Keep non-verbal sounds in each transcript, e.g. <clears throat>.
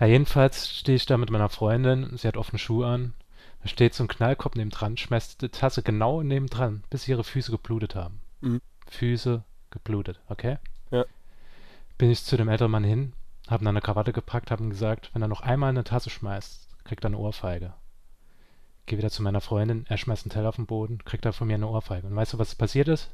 Ja, jedenfalls stehe ich da mit meiner Freundin, sie hat offene Schuhe an. Da steht so ein Knallkopf neben dran, schmeißt die Tasse genau neben dran, bis ihre Füße geblutet haben. Mhm. Füße geblutet, okay? Ja. Bin ich zu dem älteren Mann hin, hab ihn an eine Krawatte gepackt, hab ihm gesagt, wenn er noch einmal eine Tasse schmeißt, kriegt er eine Ohrfeige. Geh wieder zu meiner Freundin, er schmeißt einen Teller auf den Boden, kriegt er von mir eine Ohrfeige. Und weißt du, was passiert ist?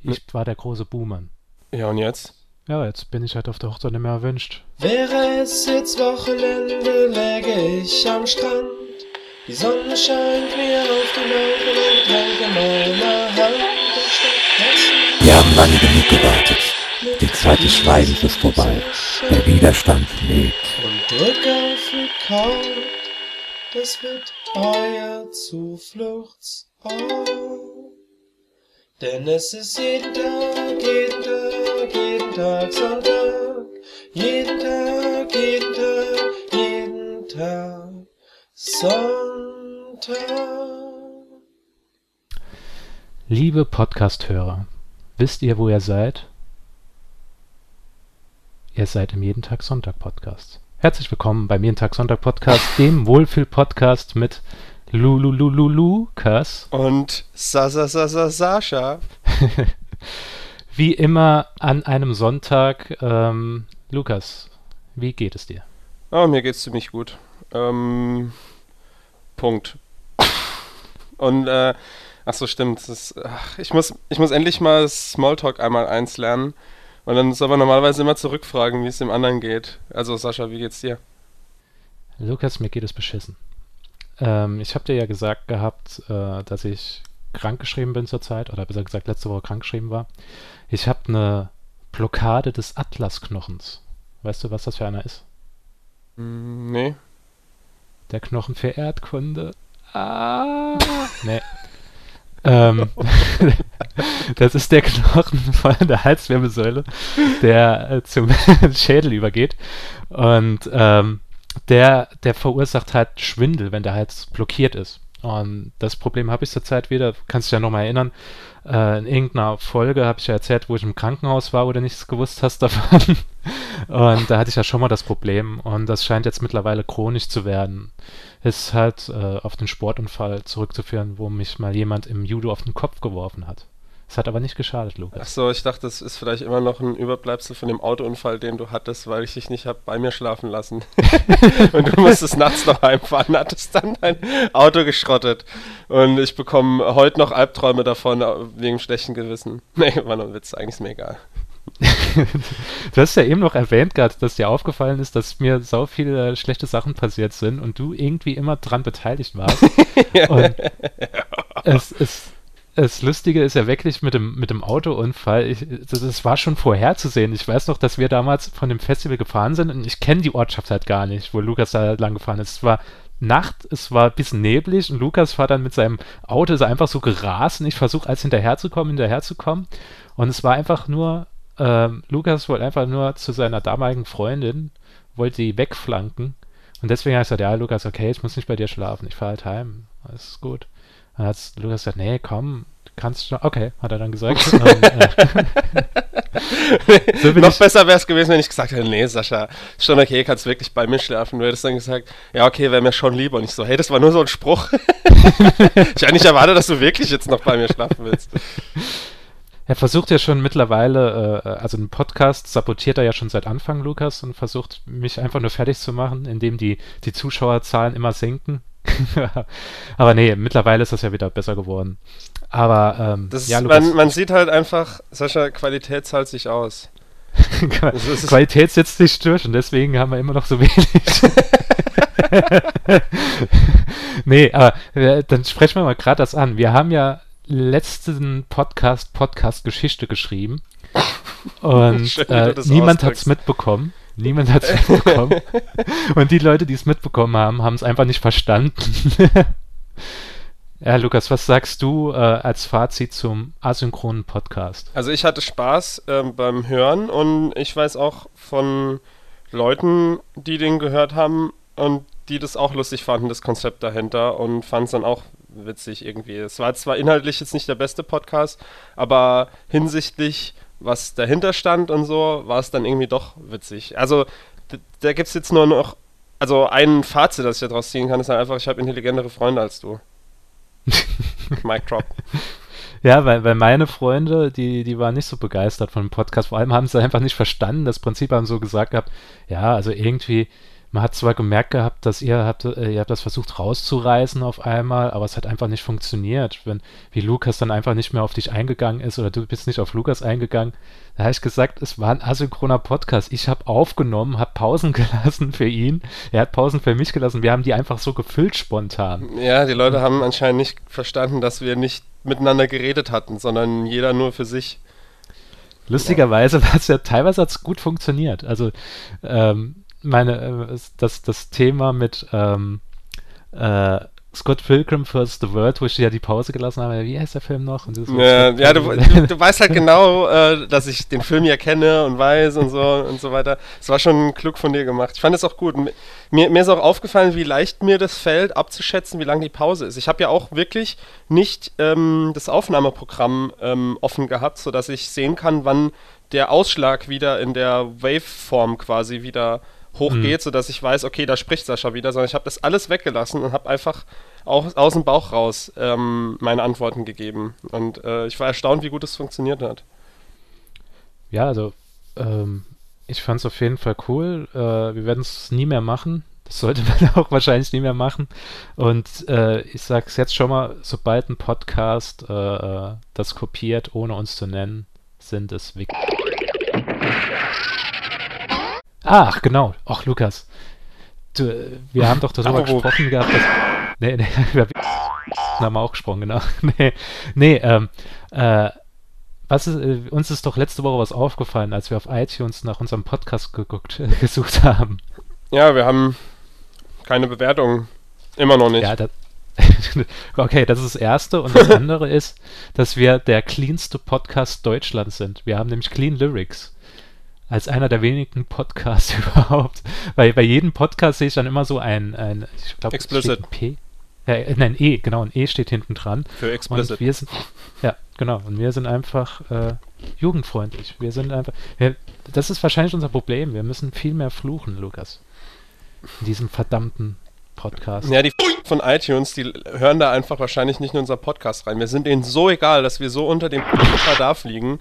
Ich war der große Buhmann. Ja, und jetzt? Ja, jetzt bin ich halt auf der Hochzeit nicht mehr erwünscht. Wäre es jetzt Wochenende, läge ich am Strand. Die Sonne scheint mir auf die Augen und in meiner Hand. Wir haben lange genug gewartet. Die Zeit des Schweigens ist vorbei. Der Widerstand lebt. und drück auf Record. Das wird euer Zufluchtsort. Denn es ist jeden Tag, jeden Tag, jeden Tag Sonntag. Jeden Tag, jeden Tag, jeden Tag Sonntag. Liebe Podcast-Hörer, wisst ihr, wo ihr seid? Ihr seid im Jeden Tag Sonntag Podcast. Herzlich willkommen beim Jeden Tag Sonntag Podcast, <laughs> dem Wohlfühl-Podcast mit Lulululu Lukas. Und Sa Sa Sascha. <laughs> Wie immer an einem Sonntag. Ähm, Lukas, wie geht es dir? Oh, mir geht's ziemlich gut. Ähm, Punkt. Und, äh, ach so, stimmt. Das ach, ich, muss, ich muss endlich mal Smalltalk einmal eins lernen. Und dann soll man normalerweise immer zurückfragen, wie es dem anderen geht. Also, Sascha, wie geht's dir? Lukas, mir geht es beschissen. Ähm, ich habe dir ja gesagt gehabt, äh, dass ich krankgeschrieben bin zurzeit, oder besser gesagt letzte Woche krankgeschrieben war. Ich habe eine Blockade des Atlasknochens. Weißt du, was das für einer ist? Hm, nee. Der Knochen für Erdkunde. Ah. nee. ähm, <laughs> das ist der Knochen von der Halswirbelsäule, der äh, zum <laughs> Schädel übergeht. Und ähm, der, der verursacht halt Schwindel, wenn der Hals blockiert ist. Und das Problem habe ich zurzeit wieder, kannst du dich ja nochmal erinnern, äh, in irgendeiner Folge habe ich ja erzählt, wo ich im Krankenhaus war, wo du nichts gewusst hast <laughs> davon. Und da hatte ich ja schon mal das Problem und das scheint jetzt mittlerweile chronisch zu werden. Ist halt äh, auf den Sportunfall zurückzuführen, wo mich mal jemand im Judo auf den Kopf geworfen hat. Es hat aber nicht geschadet, Ach Lukas. so, ich dachte, das ist vielleicht immer noch ein Überbleibsel von dem Autounfall, den du hattest, weil ich dich nicht hab bei mir schlafen lassen. <laughs> und du musstest nachts noch heimfahren, hattest dann dein Auto geschrottet. Und ich bekomme heute noch Albträume davon, wegen schlechten Gewissen. <laughs> Nee, war nur ein Witz, eigentlich ist mir egal. <laughs> du hast ja eben noch erwähnt gerade, dass dir aufgefallen ist, dass mir so viele schlechte Sachen passiert sind und du irgendwie immer dran beteiligt warst. und es, es, das Lustige ist ja wirklich mit dem, mit dem Autounfall, ich, das, das war schon vorherzusehen. Ich weiß noch, dass wir damals von dem Festival gefahren sind und ich kenne die Ortschaft halt gar nicht, wo Lukas da lang gefahren ist. Es war Nacht, es war ein bisschen neblig und Lukas war dann mit seinem Auto ist einfach so gerast und ich versuche als hinterherzukommen, hinterherzukommen. Und es war einfach nur, ähm, Lukas wollte einfach nur zu seiner damaligen Freundin, wollte die wegflanken. Und deswegen habe ich gesagt, ja, Lukas, okay, ich muss nicht bei dir schlafen, ich fahre halt heim, alles ist gut. Dann hat Lukas gesagt, nee, komm, du kannst schon. Okay, hat er dann gesagt. <laughs> Und, äh, <laughs> so Noch ich, besser wäre es gewesen, wenn ich gesagt hätte, nee, Sascha, ist schon okay, kannst wirklich bei mir schlafen. Du hättest dann gesagt, ja, okay, wäre mir schon lieber. Und ich so, hey, das war nur so ein Spruch. <laughs> ich habe nicht erwartet, dass du wirklich jetzt noch bei mir schlafen willst. er versucht ja schon mittlerweile, äh, also einen Podcast sabotiert er ja schon seit Anfang, Lukas, und versucht mich einfach nur fertig zu machen, indem die, die Zuschauerzahlen immer sinken. <laughs> Aber nee, mittlerweile ist das ja wieder besser geworden. Aber ähm, Das ist, ja, Lukas, man, man sieht halt einfach, Sascha, Qualität zahlt sich aus. <laughs> Qualität setzt sich durch und deswegen haben wir immer noch so wenig. <laughs> nee, aber äh, dann sprechen wir mal gerade das an. Wir haben ja letzten Podcast Podcast Geschichte geschrieben und Schön, äh, niemand hat es mitbekommen. Niemand hat es mitbekommen. und die Leute, die es mitbekommen haben, haben es einfach nicht verstanden. <laughs> ja, Lukas, was sagst du äh, als Fazit zum asynchronen Podcast? Also ich hatte Spaß ähm, beim Hören und ich weiß auch von Leuten, die den gehört haben und die das auch lustig fanden, das Konzept dahinter und fanden es dann auch witzig irgendwie. Es war zwar inhaltlich jetzt nicht der beste Podcast, aber hinsichtlich was dahinter stand und so, war es dann irgendwie doch witzig. Also da gibt es jetzt nur noch also ein Fazit, das ich daraus ziehen kann, ist halt einfach, ich habe intelligentere Freunde als du. <laughs> Mic drop. Ja, weil, weil meine Freunde, die, die waren nicht so begeistert von dem Podcast. Vor allem haben sie einfach nicht verstanden. Das Prinzip haben so gesagt gehabt, ja, also irgendwie, man hat zwar gemerkt gehabt, dass ihr habt, äh, ihr habt das versucht rauszureißen auf einmal, aber es hat einfach nicht funktioniert. Wenn, wie Lukas dann einfach nicht mehr auf dich eingegangen ist oder du bist nicht auf Lukas eingegangen, da habe ich gesagt, es war ein asynchroner Podcast. Ich habe aufgenommen, habe Pausen <laughs> gelassen für ihn, er hat Pausen für mich gelassen. Wir haben die einfach so gefüllt spontan. Ja, die Leute haben anscheinend nicht verstanden, dass wir nicht miteinander geredet hatten, sondern jeder nur für sich. Lustigerweise war es ja teilweise hat's gut funktioniert. Also ähm, meine, äh, das, das Thema mit ähm, äh, Scott Pilgrim vs. The World, wo ich ja die Pause gelassen habe. Wie heißt der Film noch? ja, ja du, du, du, weißt halt genau, äh, dass ich den Film ja kenne und weiß und so <laughs> und so weiter. Es war schon klug von dir gemacht. Ich fand es auch gut. Mir, mir ist auch aufgefallen, wie leicht mir das fällt, abzuschätzen, wie lang die Pause ist. Ich habe ja auch wirklich nicht ähm, das Aufnahmeprogramm ähm, offen gehabt, sodass ich sehen kann, wann der Ausschlag wieder in der Waveform quasi wieder hochgeht, mhm. sodass ich weiß, okay, da spricht Sascha wieder, sondern ich habe das alles weggelassen und habe einfach auch aus dem Bauch raus ähm, meine Antworten gegeben. Und äh, ich war erstaunt, wie gut es funktioniert hat. Ja, also ähm, ich fand es auf jeden Fall cool. Äh, wir werden es nie mehr machen. Das sollte <laughs> man auch wahrscheinlich nie mehr machen. Und äh, ich sage es jetzt schon mal, sobald ein Podcast äh, äh, das kopiert, ohne uns zu nennen, sind es Wick. Ach, genau. Ach, Lukas. Du, wir haben doch darüber gesprochen gehabt, dass. Nee, nee, <laughs> wir <laughs> haben auch gesprochen, genau. <laughs> nee, nee, ähm, äh, was ist, äh, uns ist doch letzte Woche was aufgefallen, als wir auf iTunes nach unserem Podcast geguckt, äh, gesucht haben. Ja, wir haben keine Bewertung. Immer noch nicht. Ja, das, okay, das ist das Erste. Und das andere ist, dass wir der cleanste Podcast Deutschlands sind. Wir haben nämlich Clean Lyrics als einer der wenigen Podcasts <laughs> überhaupt. Weil bei jedem Podcast sehe ich dann immer so ein, ein ich glaube, Explicit. P. Äh, nein, E, genau, ein E steht hinten dran. Für Explicit. Und wir sind, ja, genau. Und wir sind einfach äh, jugendfreundlich. Wir sind einfach. Wir, das ist wahrscheinlich unser Problem. Wir müssen viel mehr fluchen, Lukas. In diesem verdammten Podcast. Ja, die von iTunes, die hören da einfach wahrscheinlich nicht in unser Podcast rein. Wir sind denen so egal, dass wir so unter dem Radar fliegen,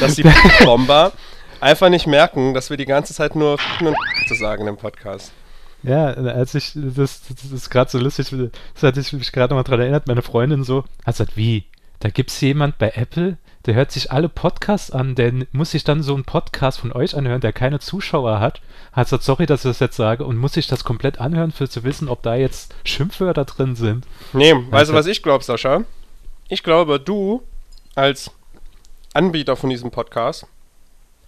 dass die <laughs> Bomber einfach nicht merken, dass wir die ganze Zeit nur und zu sagen im Podcast. Ja, als ich, das, das ist gerade so lustig, das hatte ich mich gerade nochmal dran erinnert, meine Freundin so, hat gesagt, wie, da gibt es jemand bei Apple, der hört sich alle Podcasts an, der muss sich dann so einen Podcast von euch anhören, der keine Zuschauer hat. Hat gesagt, sorry, dass ich das jetzt sage, und muss sich das komplett anhören, für zu wissen, ob da jetzt Schimpfwörter drin sind. Nee, weißt du, was ich glaube, Sascha? Ich glaube, du als Anbieter von diesem Podcast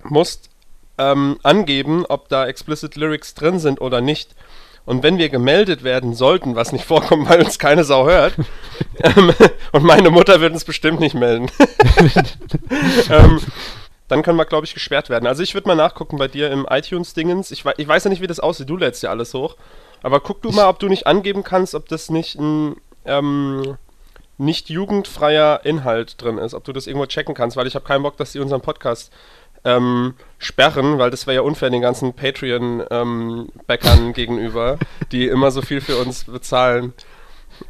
musst ähm, angeben, ob da explicit Lyrics drin sind oder nicht. Und wenn wir gemeldet werden sollten, was nicht vorkommt, weil uns keine Sau hört, <laughs> ähm, und meine Mutter wird uns bestimmt nicht melden, <laughs> ähm, dann können wir, glaube ich, gesperrt werden. Also ich würde mal nachgucken bei dir im iTunes-Dingens. Ich, ich, weiß ja nicht, wie das aussieht. Du lädst ja alles hoch. Aber guck du mal, ob du nicht angeben kannst, ob das nicht ein ähm, nicht jugendfreier Inhalt drin ist. Ob du das irgendwo checken kannst, weil ich habe keinen Bock, dass sie unseren Podcast ähm, sperren, weil das wäre ja unfair den ganzen Patreon-Bäckern ähm, gegenüber, die immer so viel für uns bezahlen.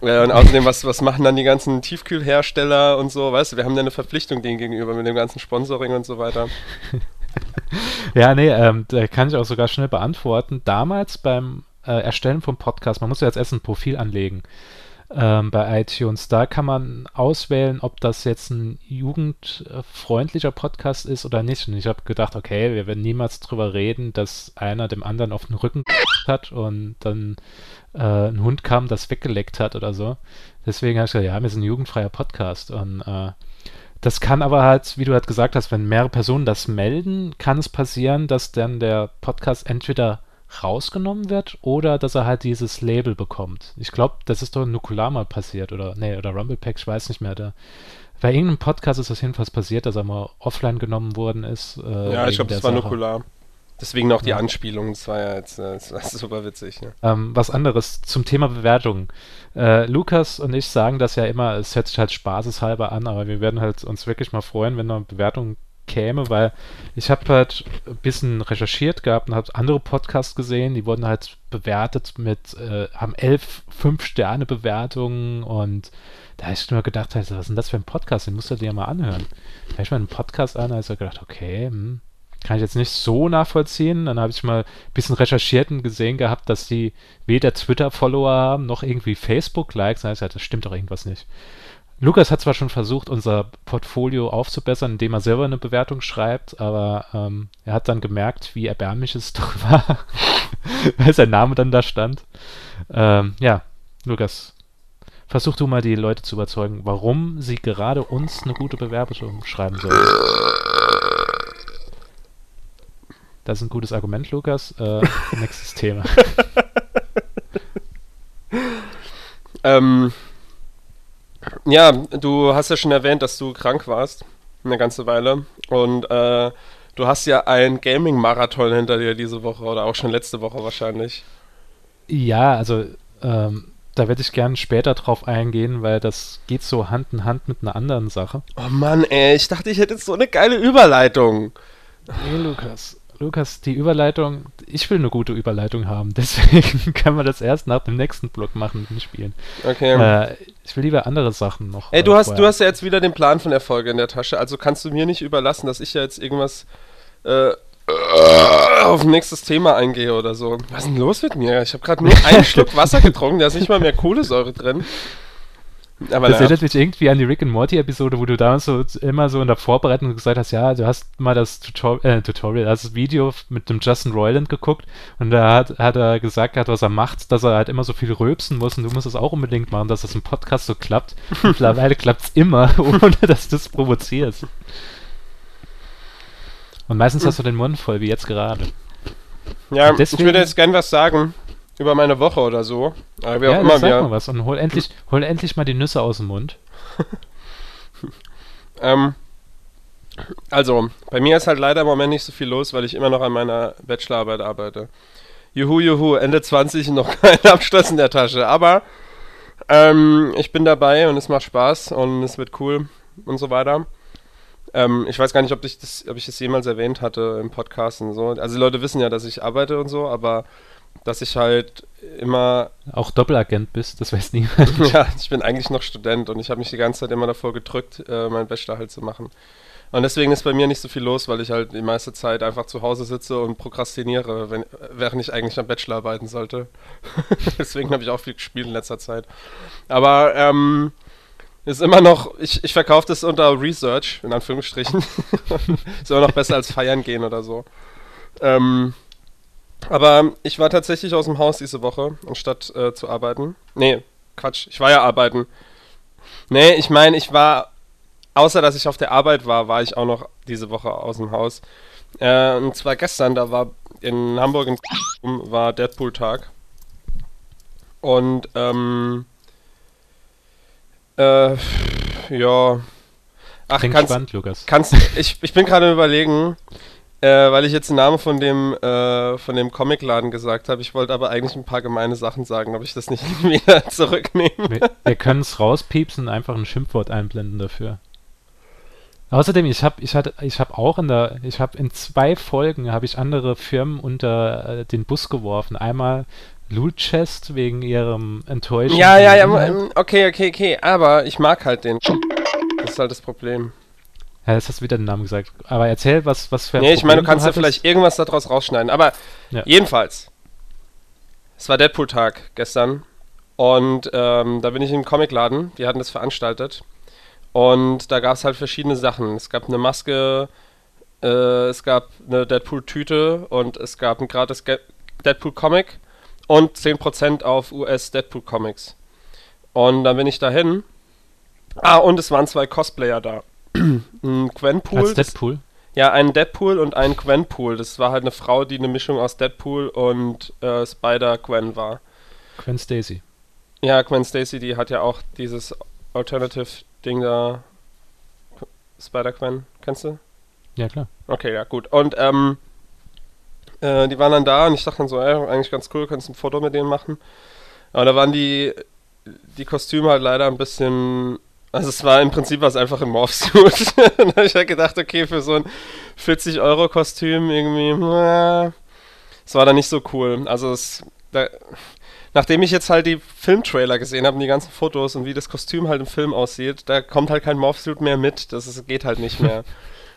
Ja, und außerdem, was, was machen dann die ganzen Tiefkühlhersteller und so, weißt du, wir haben ja eine Verpflichtung denen gegenüber mit dem ganzen Sponsoring und so weiter. <laughs> ja, nee, ähm, da kann ich auch sogar schnell beantworten. Damals beim äh, Erstellen vom Podcast, man muss ja jetzt erst ein Profil anlegen ähm, bei iTunes. Da kann man auswählen, ob das jetzt ein jugendfreundlicher Podcast ist oder nicht. Und ich habe gedacht, okay, wir werden niemals drüber reden, dass einer dem anderen auf den Rücken <laughs> hat und dann äh, ein Hund kam, das weggeleckt hat oder so. Deswegen habe ich gesagt, ja, wir sind ein jugendfreier Podcast und äh, das kann aber halt, wie du halt gesagt hast, wenn mehrere Personen das melden, kann es passieren, dass dann der Podcast entweder rausgenommen wird oder dass er halt dieses Label bekommt. Ich glaube, das ist doch in Nukular mal passiert oder nee, oder Rumblepack, ich weiß nicht mehr. Da, bei irgendeinem Podcast ist das jedenfalls passiert, dass er mal offline genommen worden ist. Äh, ja, ich glaube, das war Sache. Nukular. Deswegen auch die ja. Anspielung, das war ja jetzt äh, das war super witzig. Ne? Ähm, was anderes zum Thema Bewertung. Äh, Lukas und ich sagen das ja immer, es hört sich halt spaßeshalber an, aber wir werden halt uns wirklich mal freuen, wenn da Bewertungen käme, weil ich habe halt ein bisschen recherchiert gehabt und habe andere Podcasts gesehen, die wurden halt bewertet mit, äh, haben elf Fünf-Sterne-Bewertungen und da habe ich nur gedacht, also, was ist denn das für ein Podcast? Den musst du dir mal anhören. Da habe ich mal einen Podcast an, also gedacht, okay, hm, kann ich jetzt nicht so nachvollziehen. Dann habe ich mal ein bisschen recherchiert und gesehen gehabt, dass die weder Twitter-Follower haben, noch irgendwie Facebook-Likes. Da habe ich gesagt, das stimmt doch irgendwas nicht. Lukas hat zwar schon versucht, unser Portfolio aufzubessern, indem er selber eine Bewertung schreibt, aber ähm, er hat dann gemerkt, wie erbärmlich es <laughs> doch war, weil sein Name dann da stand. Ähm, ja, Lukas, versuch du mal die Leute zu überzeugen, warum sie gerade uns eine gute Bewerbung schreiben sollen. Das ist ein gutes Argument, Lukas. Äh, nächstes Thema. <laughs> Ähm, ja, du hast ja schon erwähnt, dass du krank warst. Eine ganze Weile. Und äh, du hast ja einen Gaming-Marathon hinter dir diese Woche oder auch schon letzte Woche wahrscheinlich. Ja, also ähm, da werde ich gerne später drauf eingehen, weil das geht so Hand in Hand mit einer anderen Sache. Oh Mann, ey, ich dachte, ich hätte jetzt so eine geile Überleitung. Nee, Lukas. Lukas, die Überleitung, ich will eine gute Überleitung haben, <laughs> deswegen kann man das erst nach dem nächsten Block machen und spielen. Okay. Äh, ich will lieber andere Sachen noch. Ey, äh, du hast, vorher. du hast ja jetzt wieder den Plan von der Folge in der Tasche, also kannst du mir nicht überlassen, dass ich ja jetzt irgendwas äh, auf ein nächstes Thema eingehe oder so. Was ist denn los mit mir? Ich habe gerade nur <laughs> einen Schluck Wasser getrunken, da ist nicht mal mehr Kohlensäure drin. Aber Das erinnert mich irgendwie an die Rick and Morty Episode, wo du damals so immer so in der Vorbereitung gesagt hast, ja, du hast mal das Tutor äh, Tutorial, das Video mit dem Justin Roiland geguckt und da hat, hat er gesagt, gehabt, was er macht, dass er halt immer so viel rülpsen muss und du musst das auch unbedingt machen, dass das im Podcast so klappt. <laughs> Mittlerweile klappt es immer, <laughs> ohne dass du es provozierst. Und meistens hast du den Mund voll, wie jetzt gerade. Ja, deswegen- ich würde jetzt gern was sagen über meine Woche oder so. Aber wie auch ja, immer dann sag mal wir. was und hol endlich, <laughs> hol endlich mal die Nüsse aus dem Mund. <laughs> Ähm, also, bei mir ist halt leider im Moment nicht so viel los, weil ich immer noch an meiner Bachelorarbeit arbeite. Juhu, juhu, Ende 20 noch <laughs> kein Abschluss in der Tasche. Aber ähm, ich bin dabei und es macht Spaß und es wird cool und so weiter. Ähm, ich weiß gar nicht, ob ich, das, ob ich das jemals erwähnt hatte im Podcast und so. Also die Leute wissen ja, dass ich arbeite und so, aber dass ich halt immer Auch Doppelagent bist, das weiß niemand. <laughs> ja, ich bin eigentlich noch Student und ich habe mich die ganze Zeit immer davor gedrückt, äh, meinen Bachelor halt zu machen. Und deswegen ist bei mir nicht so viel los, weil ich halt die meiste Zeit einfach zu Hause sitze und prokrastiniere, wenn, während ich eigentlich am Bachelor arbeiten sollte. <laughs> deswegen habe ich auch viel gespielt in letzter Zeit. Aber ähm, ist immer noch, ich, ich verkaufe das unter Research, in Anführungsstrichen. <laughs> ist immer noch besser als feiern gehen oder so. Ähm, aber ich war tatsächlich aus dem Haus diese Woche, anstatt äh, zu arbeiten. Nee, Quatsch, ich war ja arbeiten. Nee, ich meine, ich war, außer dass ich auf der Arbeit war, war ich auch noch diese Woche aus dem Haus. Äh, und zwar gestern, da war in Hamburg in war Deadpool-Tag. Und, ähm, äh, ja. Ach, Klingt kannst, spannend, Lukas. kannst, ich, ich bin gerade überlegen, äh, weil ich jetzt den Namen von dem, äh, von dem Comicladen gesagt habe. Ich wollte aber eigentlich ein paar gemeine Sachen sagen, ob ich das nicht <laughs> wieder zurücknehme. Wir, wir können es rauspiepsen und einfach ein Schimpfwort einblenden dafür. Außerdem, ich habe ich hatte, ich hab auch in der, ich habe in zwei Folgen habe ich andere Firmen unter äh, den Bus geworfen. Einmal Loot Chest wegen ihrem Enttäuschen. Ja, ja, ja, ähm, okay, okay, okay, aber ich mag halt den. Das ist halt das Problem. Ja, jetzt hast du wieder den Namen gesagt. Aber erzähl, was, was für ein Nee, ich meine, du kannst ja vielleicht irgendwas daraus rausschneiden. Aber Ja. jedenfalls, es war Deadpool-Tag gestern. Und ähm, da bin ich im Comicladen. Die hatten das veranstaltet. Und da gab es halt verschiedene Sachen. Es gab eine Maske, äh, es gab eine Deadpool-Tüte und es gab ein gratis Deadpool-Comic und 10% auf US-Deadpool-Comics. Und dann bin ich dahin. Ah, und es waren zwei Cosplayer da. Ein Gwenpool. Als das- Deadpool. ja, einen Deadpool und einen Gwenpool. Das war halt eine Frau, die eine Mischung aus Deadpool und äh, Spider-Gwen war. Gwen Stacy. Ja, Gwen Stacy, die hat ja auch dieses Alternative-Ding da. Spider-Gwen, kennst du? Ja, klar. Okay, ja, gut. Und ähm, äh, die waren dann da und ich dachte dann so, ey, eigentlich ganz cool, kannst ein Foto mit denen machen. Aber da waren die, die Kostüme halt leider ein bisschen. Also es war im Prinzip was einfach ein Morphsuit. <laughs> dann habe ich halt gedacht, okay, für so ein 40-Euro-Kostüm irgendwie, na, es war dann nicht so cool. Also es, da, nachdem ich jetzt halt die Filmtrailer gesehen habe und die ganzen Fotos und wie das Kostüm halt im Film aussieht, da kommt halt kein Morphsuit mehr mit. Das ist, geht halt nicht mehr. <laughs>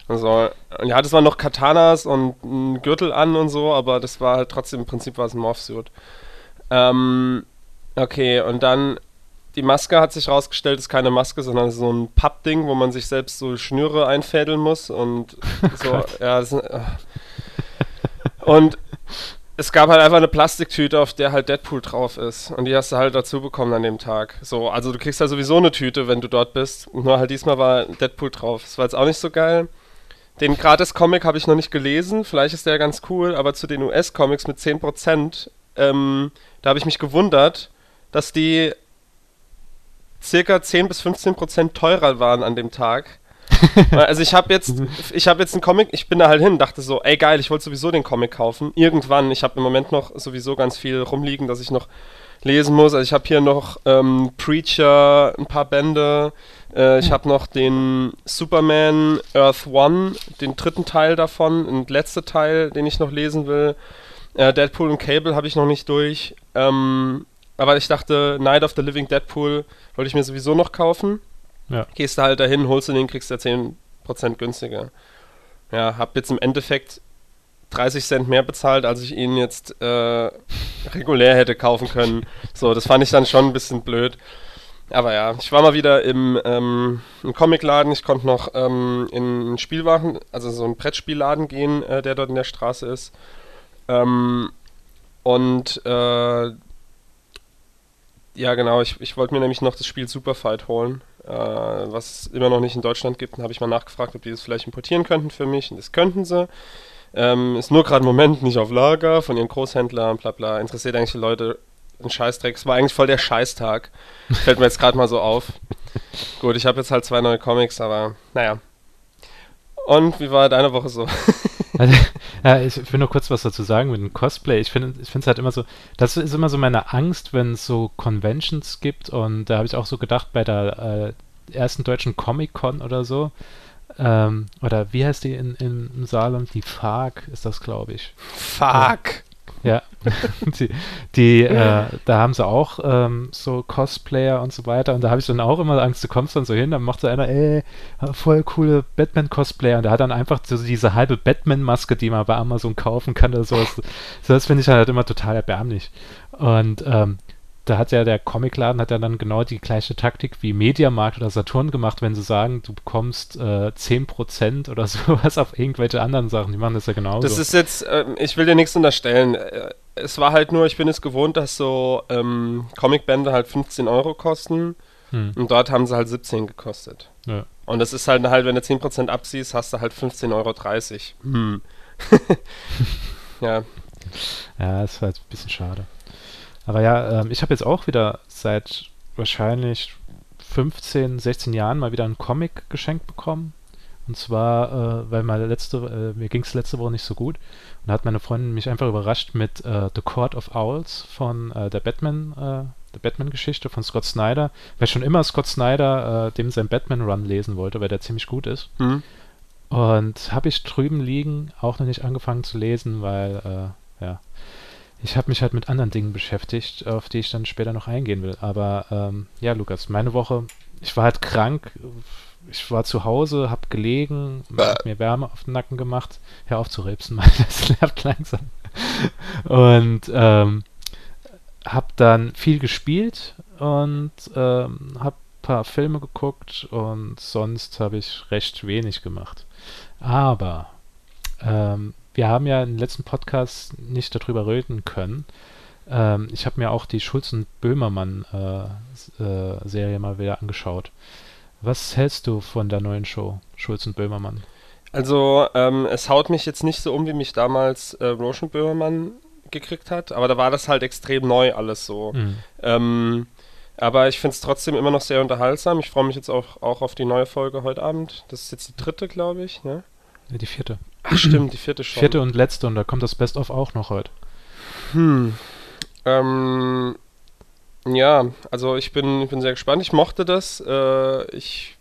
Also, ja, das waren noch Katanas und ein Gürtel an und so, aber das war halt trotzdem im Prinzip war es ein Morphsuit. Ähm, okay, und dann die Maske hat sich rausgestellt, ist keine Maske, sondern so ein Pappding, wo man sich selbst so Schnüre einfädeln muss und <laughs> so, ja, das, äh. und es gab halt einfach eine Plastiktüte, auf der halt Deadpool drauf ist. Und die hast du halt dazu bekommen an dem Tag. So, also du kriegst ja sowieso eine Tüte, wenn du dort bist. Nur halt diesmal war Deadpool drauf. Das war jetzt auch nicht so geil. Den Gratis-Comic habe ich noch nicht gelesen. Vielleicht ist der ganz cool, aber zu den US-Comics mit 10%, ähm, da habe ich mich gewundert, dass die circa 10 bis 15% teurer waren an dem Tag. <laughs> also ich habe jetzt, ich habe jetzt einen Comic, ich bin da halt hin, dachte so, ey geil, ich wollte sowieso den Comic kaufen. Irgendwann, ich habe im Moment noch sowieso ganz viel rumliegen, dass ich noch lesen muss. Also ich habe hier noch ähm, Preacher, ein paar Bände. Äh, ich habe noch den Superman Earth One, den dritten Teil davon, und letzte Teil, den ich noch lesen will. Äh, Deadpool und Cable habe ich noch nicht durch. Ähm, aber ich dachte, Night of the Living Deadpool wollte ich mir sowieso noch kaufen. Ja. Gehst du halt dahin, holst du den, kriegst du 10% günstiger. Ja, hab jetzt im Endeffekt 30 Cent mehr bezahlt, als ich ihn jetzt äh, regulär hätte kaufen können. So, das fand ich dann schon ein bisschen blöd. Aber ja, ich war mal wieder im, ähm, im Comicladen. Ich konnte noch ähm, in einen Spielwagen, also so einen Brettspielladen gehen, äh, der dort in der Straße ist. Ähm, und äh, ja, genau, ich, ich wollte mir nämlich noch das Spiel Superfight holen äh, was es immer noch nicht in Deutschland gibt. Dann habe ich mal nachgefragt, ob die das vielleicht importieren könnten für mich. Und das könnten sie. Ähm, ist nur gerade im Moment nicht auf Lager von ihren Großhändlern, bla bla. Interessiert eigentlich die Leute ein Scheißdreck. Es war eigentlich voll der Scheißtag. <laughs> Fällt mir jetzt gerade mal so auf. Gut, ich habe jetzt halt zwei neue Comics, aber naja. Und wie war deine Woche so? <laughs> Also, <laughs> ja, ich will nur kurz was dazu sagen mit dem Cosplay. Ich finde es halt immer so, das ist immer so meine Angst, wenn es so Conventions gibt und da habe ich auch so gedacht bei der äh, ersten deutschen Comic-Con oder so, ähm, oder wie heißt die in, in, im Saarland? Die FARC ist das, glaube ich. FARC! Ja, <laughs> die, die äh, da haben sie auch ähm, so Cosplayer und so weiter und da habe ich dann auch immer Angst, du kommst dann so hin, dann macht so einer, ey, voll coole Batman-Cosplayer und der hat dann einfach so diese halbe Batman-Maske, die man bei Amazon kaufen kann oder sowas. <laughs> so, das finde ich halt immer total erbärmlich. Und ähm, da hat ja der Comicladen hat ja dann genau die gleiche Taktik wie Mediamarkt oder Saturn gemacht, wenn sie sagen, du bekommst äh, 10% oder <laughs> sowas auf irgendwelche anderen Sachen. Die machen das ja genauso. Das ist jetzt, äh, ich will dir nichts unterstellen. Äh, es war halt nur, ich bin es gewohnt, dass so ähm, Comicbände halt 15 Euro kosten. Hm. Und dort haben sie halt 17 gekostet. Ja. Und das ist halt halt, wenn du 10% abziehst, hast du halt 15,30 Euro. Hm. <laughs> <laughs> ja. Ja, das war jetzt ein bisschen schade. Aber ja, ähm, ich habe jetzt auch wieder seit wahrscheinlich 15, 16 Jahren mal wieder einen Comic geschenkt bekommen. Und zwar, äh, weil meine letzte, äh, mir ging es letzte Woche nicht so gut. Und da hat meine Freundin mich einfach überrascht mit äh, The Court of Owls von äh, der Batman, äh, der Batman-Geschichte von Scott Snyder. Weil schon immer Scott Snyder äh, dem sein Batman-Run lesen wollte, weil der ziemlich gut ist. Mhm. Und habe ich drüben liegen, auch noch nicht angefangen zu lesen, weil, ich habe mich halt mit anderen Dingen beschäftigt, auf die ich dann später noch eingehen will. Aber ähm, ja, Lukas, meine Woche, ich war halt krank, ich war zu Hause, habe gelegen, hab mir Wärme auf den Nacken gemacht. Hör auf zu rebsen, <laughs> Mann, das nervt langsam. Und ähm, habe dann viel gespielt und ähm, habe ein paar Filme geguckt und sonst habe ich recht wenig gemacht. Aber ähm, wir haben ja im letzten Podcast nicht darüber reden können. Ähm, ich habe mir auch die Schulz und Böhmermann äh, äh, mal wieder angeschaut. Was hältst du von der neuen Show, Schulz und Böhmermann? Also, ähm, es haut mich jetzt nicht so um, wie mich damals äh, Roshan Böhmermann gekriegt hat, aber da war das halt extrem neu alles so. Mhm. Ähm, aber ich finde es trotzdem immer noch sehr unterhaltsam. Ich freue mich jetzt auch, auch auf die neue Folge heute Abend. Das ist jetzt die dritte, glaube ich. Ne? Ja, die vierte. Ach, <clears throat> stimmt, die vierte schon. Vierte und letzte und da kommt das Best-of auch noch heute. Hm. Ähm, ja, also ich bin, ich bin sehr gespannt. Ich mochte das. Äh, ich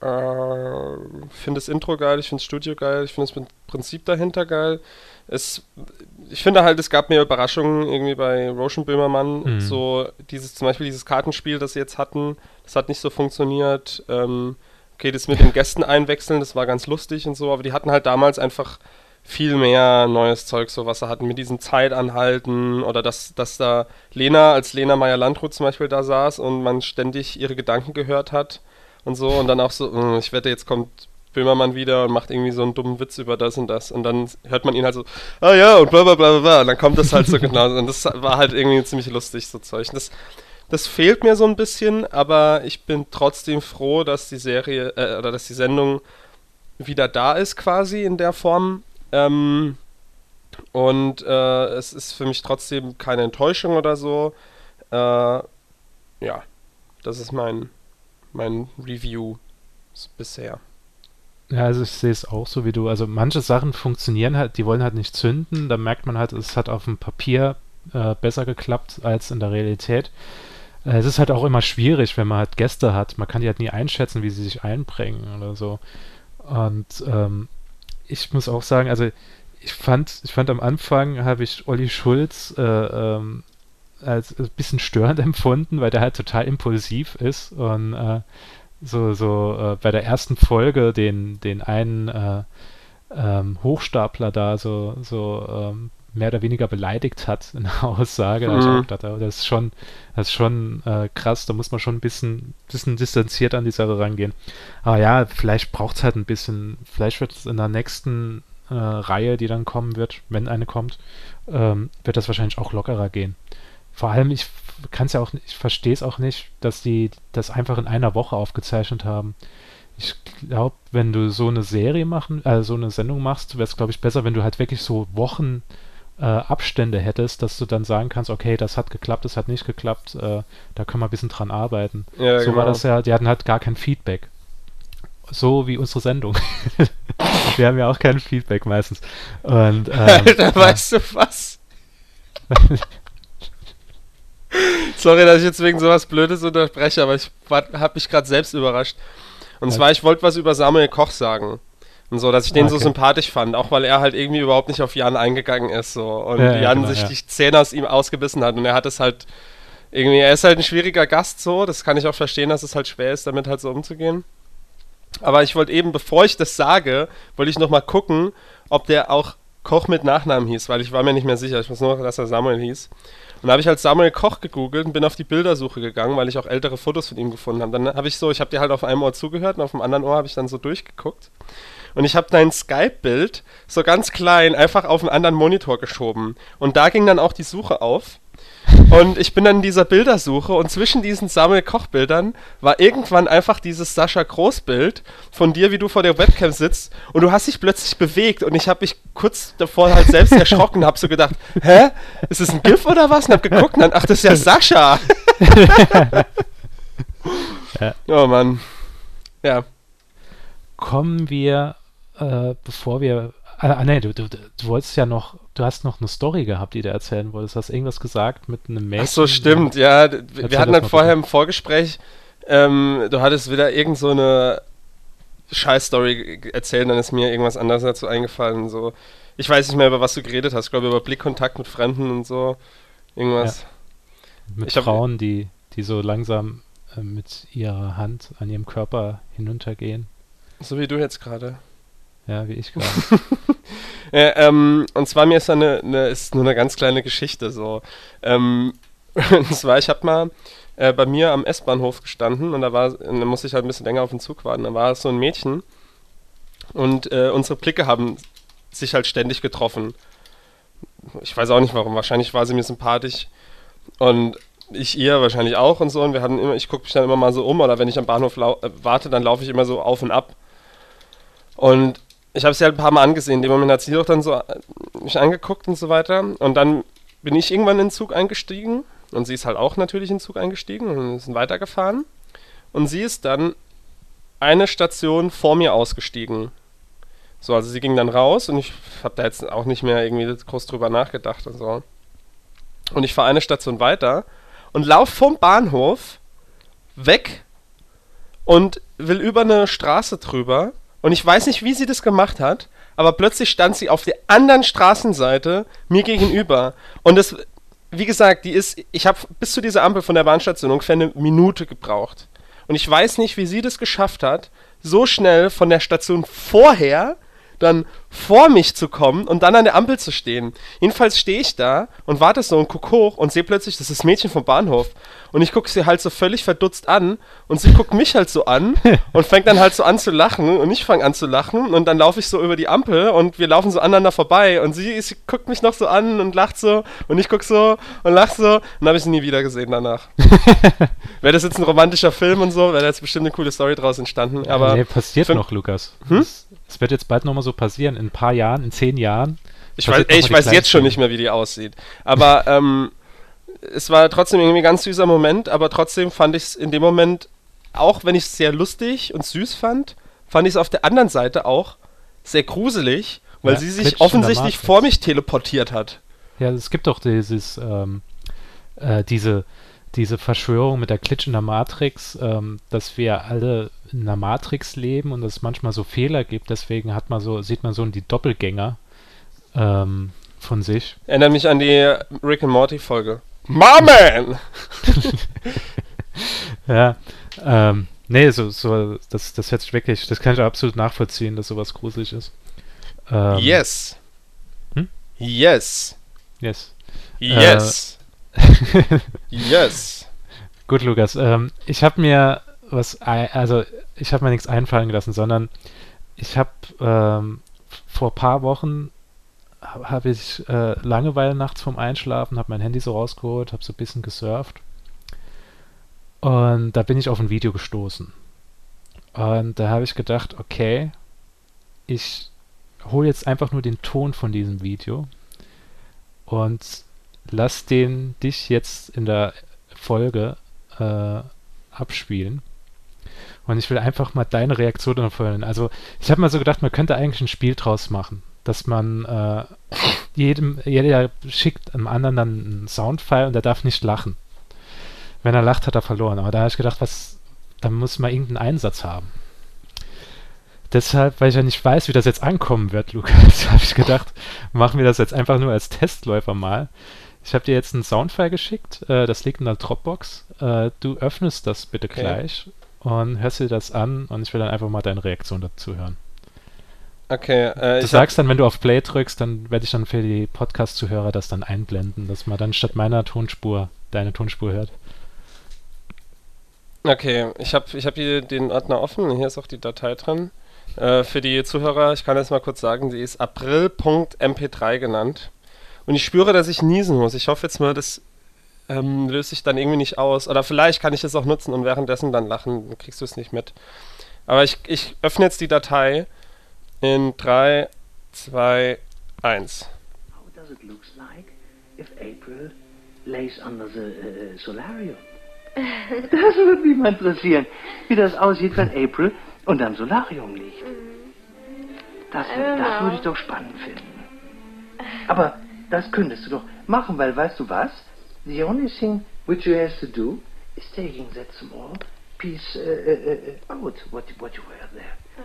Äh, finde das Intro geil, ich finde das Studio geil, ich finde das Prinzip dahinter geil. Es, ich finde halt, es gab mir Überraschungen irgendwie bei Roshan Böhmermann. Mhm. So dieses, zum Beispiel dieses Kartenspiel, das sie jetzt hatten, das hat nicht so funktioniert. Ähm, okay, das mit den Gästen einwechseln, das war ganz lustig und so, aber die hatten halt damals einfach viel mehr neues Zeug, so was sie hatten mit diesem Zeitanhalten oder dass, dass da Lena als Lena Meyer-Landrut zum Beispiel da saß und man ständig ihre Gedanken gehört hat und so und dann auch so, "Hm, ich wette, jetzt kommt Böhmermann wieder und macht irgendwie so einen dummen Witz über das und das und dann hört man ihn halt so, ah ja und bla bla bla bla bla und dann kommt das halt so <laughs> genau und das war halt irgendwie ziemlich lustig, so Zeug. Und Das, das fehlt mir so ein bisschen, aber ich bin trotzdem froh, dass die Serie äh, oder dass die Sendung wieder da ist quasi in der Form. Ähm, und äh, es ist für mich trotzdem keine Enttäuschung oder so. Äh, ja, das ist mein, mein Review bisher. Ja, also ich sehe es auch so wie du. Also manche Sachen funktionieren halt, die wollen halt nicht zünden. Da merkt man halt, es hat auf dem Papier äh, besser geklappt als in der Realität. Äh, es ist halt auch immer schwierig, wenn man halt Gäste hat. Man kann die halt nie einschätzen, wie sie sich einbringen oder so. Und ähm, ich muss auch sagen, also ich fand, ich fand am Anfang habe ich Olli Schulz äh, ähm, als ein bisschen störend <laughs> empfunden, weil der halt total impulsiv ist und äh, so, so äh, bei der ersten Folge den, den einen äh, ähm, Hochstapler da so, so ähm, mehr oder weniger beleidigt hat in der <laughs> Aussage. Da ich Mhm. auch gedacht, oh, das ist schon, das ist schon äh, krass, da muss man schon ein bisschen, bisschen distanziert an die Sache rangehen. Aber ja, vielleicht braucht es halt ein bisschen, vielleicht wird es in der nächsten äh, Reihe, die dann kommen wird, wenn eine kommt, ähm, wird das wahrscheinlich auch lockerer gehen. Vor allem, ich kann es ja auch, nicht- ich verstehe es auch nicht, dass die das einfach in einer Woche aufgezeichnet haben. Ich glaube, wenn du so eine Serie machen, äh, so eine Sendung machst, wäre es, glaube ich, besser, wenn du halt wirklich so Wochen äh, Abstände hättest, dass du dann sagen kannst, okay, das hat geklappt, das hat nicht geklappt, äh, da können wir ein bisschen dran arbeiten. Ja, so war genau. das ja, die hatten halt gar kein Feedback. So wie unsere Sendung. <laughs> Wir haben ja auch kein Feedback meistens. Und, <laughs> ähm, Alter, weißt du was? <laughs> Sorry, dass ich jetzt wegen sowas Blödes unterbreche, aber ich habe mich gerade selbst überrascht. Und Ja. zwar, ich wollte was über Samuel Koch sagen. Und so, dass ich den so Okay. sympathisch fand, auch weil er halt irgendwie überhaupt nicht auf Jan eingegangen ist. So. Und Ja, ja, Jan genau, sich ja. die Zähne aus ihm ausgebissen hat. Und er hat es halt irgendwie, er ist halt ein schwieriger Gast so. Das kann ich auch verstehen, dass es halt schwer ist, damit halt so umzugehen. Aber ich wollte eben, bevor ich das sage, wollte ich nochmal gucken, ob der auch Koch mit Nachnamen hieß, weil ich war mir nicht mehr sicher. Ich weiß nur, dass er Samuel hieß. Und da habe ich halt Samuel Koch gegoogelt und bin auf die Bildersuche gegangen, weil ich auch ältere Fotos von ihm gefunden habe. Dann habe ich so, ich habe dir halt auf einem Ohr zugehört und auf dem anderen Ohr habe ich dann so durchgeguckt. Und ich habe dein Skype-Bild so ganz klein einfach auf einen anderen Monitor geschoben. Und da ging dann auch die Suche auf. Und ich bin dann in dieser Bildersuche und zwischen diesen Samuel Koch-Bildern war irgendwann einfach dieses Sascha Groß-Bild von dir, wie du vor der Webcam sitzt und du hast dich plötzlich bewegt und ich habe mich kurz davor halt selbst <laughs> erschrocken, habe so gedacht, hä, ist das ein GIF oder was? Und hab geguckt und dann, ach, das ist ja <laughs> Sascha. <laughs> Ja. Oh Mann. Ja. kommen wir, äh, bevor wir. Ah, ah, nee, du, du, du wolltest ja noch, du hast noch eine Story gehabt, die du erzählen wolltest. Hast irgendwas gesagt mit einem Mädchen? Ach so, stimmt, ja. d- Wir hatten dann vorher bitte. im Vorgespräch, ähm, du hattest wieder irgend so eine Scheiß-Story erzählt, dann ist mir irgendwas anderes dazu eingefallen. So. Ich weiß nicht mehr, über was du geredet hast. Ich glaube, über Blickkontakt mit Fremden und so. Irgendwas. Mit Ich hab- Frauen, die, die so langsam äh, mit ihrer Hand an ihrem Körper hinuntergehen. So wie du jetzt gerade. Ja, wie ich gerade. <laughs> Ja, ähm, und zwar mir ist da eine, eine, ist nur eine ganz kleine Geschichte so. Ähm, <laughs> und zwar, ich habe mal äh, bei mir am S-Bahnhof gestanden und da war, da musste ich halt ein bisschen länger auf den Zug warten. Da war so ein Mädchen und äh, unsere Blicke haben sich halt ständig getroffen. Ich weiß auch nicht warum. Wahrscheinlich war sie mir sympathisch und ich ihr wahrscheinlich auch und so. Und wir hatten immer, ich gucke mich dann immer mal so um oder wenn ich am Bahnhof äh, warte, dann laufe ich immer so auf und ab. Und ich habe sie halt ein paar Mal angesehen. In dem Moment hat sie doch dann so äh, mich angeguckt und so weiter. Und dann bin ich irgendwann in den Zug eingestiegen. Und sie ist halt auch natürlich in den Zug eingestiegen und sind weitergefahren. Und sie ist dann eine Station vor mir ausgestiegen. So, also sie ging dann raus und ich habe da jetzt auch nicht mehr irgendwie groß drüber nachgedacht und so. Und ich fahre eine Station weiter und laufe vom Bahnhof weg und will über eine Straße drüber. Und ich weiß nicht, wie sie das gemacht hat, aber plötzlich stand sie auf der anderen Straßenseite mir gegenüber. Und das, wie gesagt, die ist, ich habe bis zu dieser Ampel von der Bahnstation ungefähr eine Minute gebraucht. Und ich weiß nicht, wie sie das geschafft hat, so schnell von der Station vorher dann vor mich zu kommen und dann an der Ampel zu stehen. Jedenfalls stehe ich da und warte so und guck hoch und sehe plötzlich, das ist das Mädchen vom Bahnhof. Und ich gucke sie halt so völlig verdutzt an und sie guckt mich halt so an <laughs> und fängt dann halt so an zu lachen und ich fange an zu lachen und dann laufe ich so über die Ampel und wir laufen so aneinander vorbei und sie, sie guckt mich noch so an und lacht so und ich gucke so und lach so und dann habe ich sie nie wieder gesehen danach. <laughs> wäre das jetzt ein romantischer Film und so, wäre da jetzt bestimmt eine coole Story draus entstanden. Aber nee, passiert noch, Lukas. Hm? Das, das wird jetzt bald nochmal so passieren. In ein paar Jahren, in zehn Jahren. Ich weiß, ey, ich weiß jetzt schon nicht mehr, wie die aussieht. Aber <laughs> ähm, es war trotzdem irgendwie ein ganz süßer Moment, aber trotzdem fand ich es in dem Moment, auch wenn ich es sehr lustig und süß fand, fand ich es auf der anderen Seite auch sehr gruselig, weil Ja, sie sich offensichtlich vor mich teleportiert hat. Ja, es gibt doch dieses, ähm, äh, diese, diese Verschwörung mit der Glitch in der Matrix, ähm, dass wir alle in der Matrix leben und es manchmal so Fehler gibt. Deswegen hat man so, sieht man so die Doppelgänger ähm, von sich. Erinnert mich an die Rick and Morty Folge. <laughs> Marman! <laughs> Ja, ähm, nee, so, so, das, das hört sich wirklich, das kann ich absolut nachvollziehen, dass sowas gruselig ist. Ähm, yes. Hm? Yes. Yes. Yes. <laughs> yes. Gut, Lukas. Ähm, ich habe mir was, also ich habe mir nichts einfallen gelassen, sondern ich habe ähm, vor paar Wochen habe hab ich äh, Langeweile nachts vorm Einschlafen, habe mein Handy so rausgeholt, habe so ein bisschen gesurft und da bin ich auf ein Video gestoßen. Und da habe ich gedacht, okay, ich hole jetzt einfach nur den Ton von diesem Video und lass den dich jetzt in der Folge äh, abspielen. Und ich will einfach mal deine Reaktion darauf hören. Also, ich habe mal so gedacht, man könnte eigentlich ein Spiel draus machen, dass man äh, jedem, jeder schickt einem anderen dann einen Soundfile und der darf nicht lachen. Wenn er lacht, hat er verloren. Aber da habe ich gedacht, was, da muss man irgendeinen Einsatz haben. Deshalb, weil ich ja nicht weiß, wie das jetzt ankommen wird, Lukas, <laughs> habe ich gedacht, machen wir das jetzt einfach nur als Testläufer mal. Ich habe dir jetzt einen Soundfile geschickt, äh, das liegt in der Dropbox. Äh, du öffnest das bitte Okay. gleich und hörst dir das an und ich will dann einfach mal deine Reaktion dazu hören. Okay, äh, Du hab, sagst dann, wenn du auf Play drückst, dann werde ich dann für die Podcast-Zuhörer das dann einblenden, dass man dann statt meiner Tonspur deine Tonspur hört. okay, ich habe ich hab hier den Ordner offen, hier ist auch die Datei drin. Äh, für die Zuhörer, ich kann jetzt mal kurz sagen, die ist april.mp3 genannt. Und ich spüre, dass ich niesen muss. Ich hoffe jetzt mal, das ähm, löst sich dann irgendwie nicht aus. Oder vielleicht kann ich es auch nutzen und währenddessen dann lachen, dann kriegst du es nicht mit. Aber ich, ich öffne jetzt die Datei in 3, 2, 1. How does it look like if April lays under the uh, solarium? <laughs> Das würde mich mal interessieren, wie das aussieht, wenn April unterm Solarium liegt. Das, don't das würde ich doch spannend finden. Aber das könntest du doch machen, weil weißt du was? The only thing which you have to do is taking that small piece uh, uh, uh, out, what, what you wear there.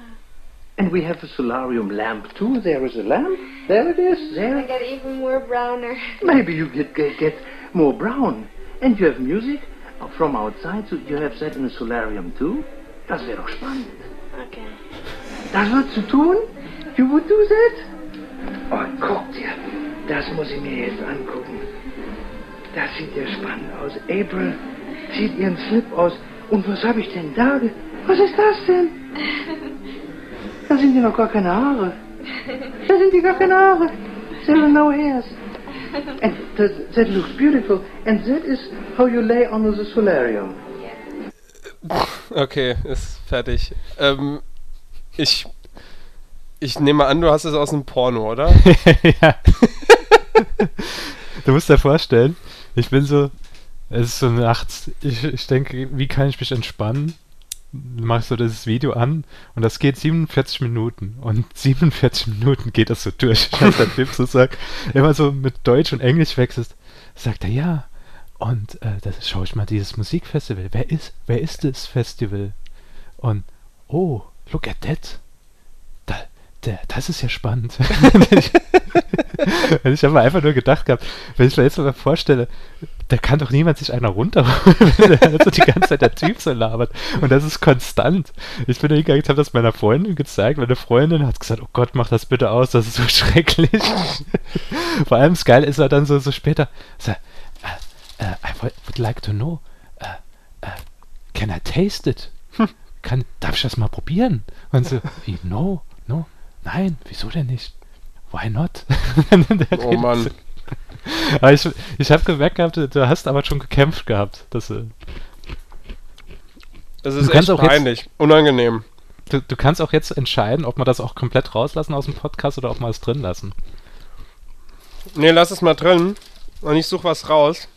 And we have a solarium lamp too. There is a lamp. There it is. There I got even more browner. <laughs> Maybe you get, get, get more brown. And you have music from outside, so you have that in the solarium too. Das wäre doch spannend. Okay. Das würdest du tun? You would do that? Oh, guck dir. Das muss ich mir jetzt angucken. Das sieht ja spannend aus. April zieht ihren Slip aus. Und was habe ich denn da? Was ist das denn? <laughs> Da sind ja noch gar keine Haare. Da sind ja gar keine Haare. There are no hairs. And that, that looks beautiful. And that is how you lay under the solarium. Okay, ist fertig. Ähm, ich, ich nehme an, du hast es aus einem Porno, oder? <laughs> ja. du musst dir vorstellen, ich bin so, es ist so nachts, ich, ich denke, wie kann ich mich entspannen? Machst so das Video an und das geht 47 Minuten und <laughs> 47 Minuten geht das so durch. Als der Typ so sagt, immer so mit Deutsch und Englisch wechselst, sagt er ja. Und äh, das schaue ich mal dieses Musikfestival. Wer ist, wer ist das Festival? Und, oh, look at that. Das ist ja spannend. <laughs> ich habe einfach nur gedacht gehabt, wenn ich mir jetzt mal vorstelle, da kann doch niemand sich einer runterholen, <laughs> wenn der so die ganze Zeit der Typ so labert. Und das ist konstant. Ich bin da hingegangen, habe das meiner Freundin gezeigt. Meine Freundin hat gesagt, oh Gott, mach das bitte aus, das ist so <laughs> schrecklich. Vor allem das Geile ist er dann so, so später, so, uh, uh, I would, like to know, uh, can I taste it? Kann, darf ich das mal probieren? Und so, wie, no, nein, wieso denn nicht? Why not? <laughs> Oh Mann. Aber ich, ich habe gemerkt gehabt, du hast aber schon gekämpft gehabt. Dass, äh, Das ist Du echt auch jetzt- peinlich. Unangenehm. du, du kannst auch jetzt entscheiden, ob wir das auch komplett rauslassen aus dem Podcast oder ob wir es drin lassen. Nee, lass es mal drin. Und ich suche was raus.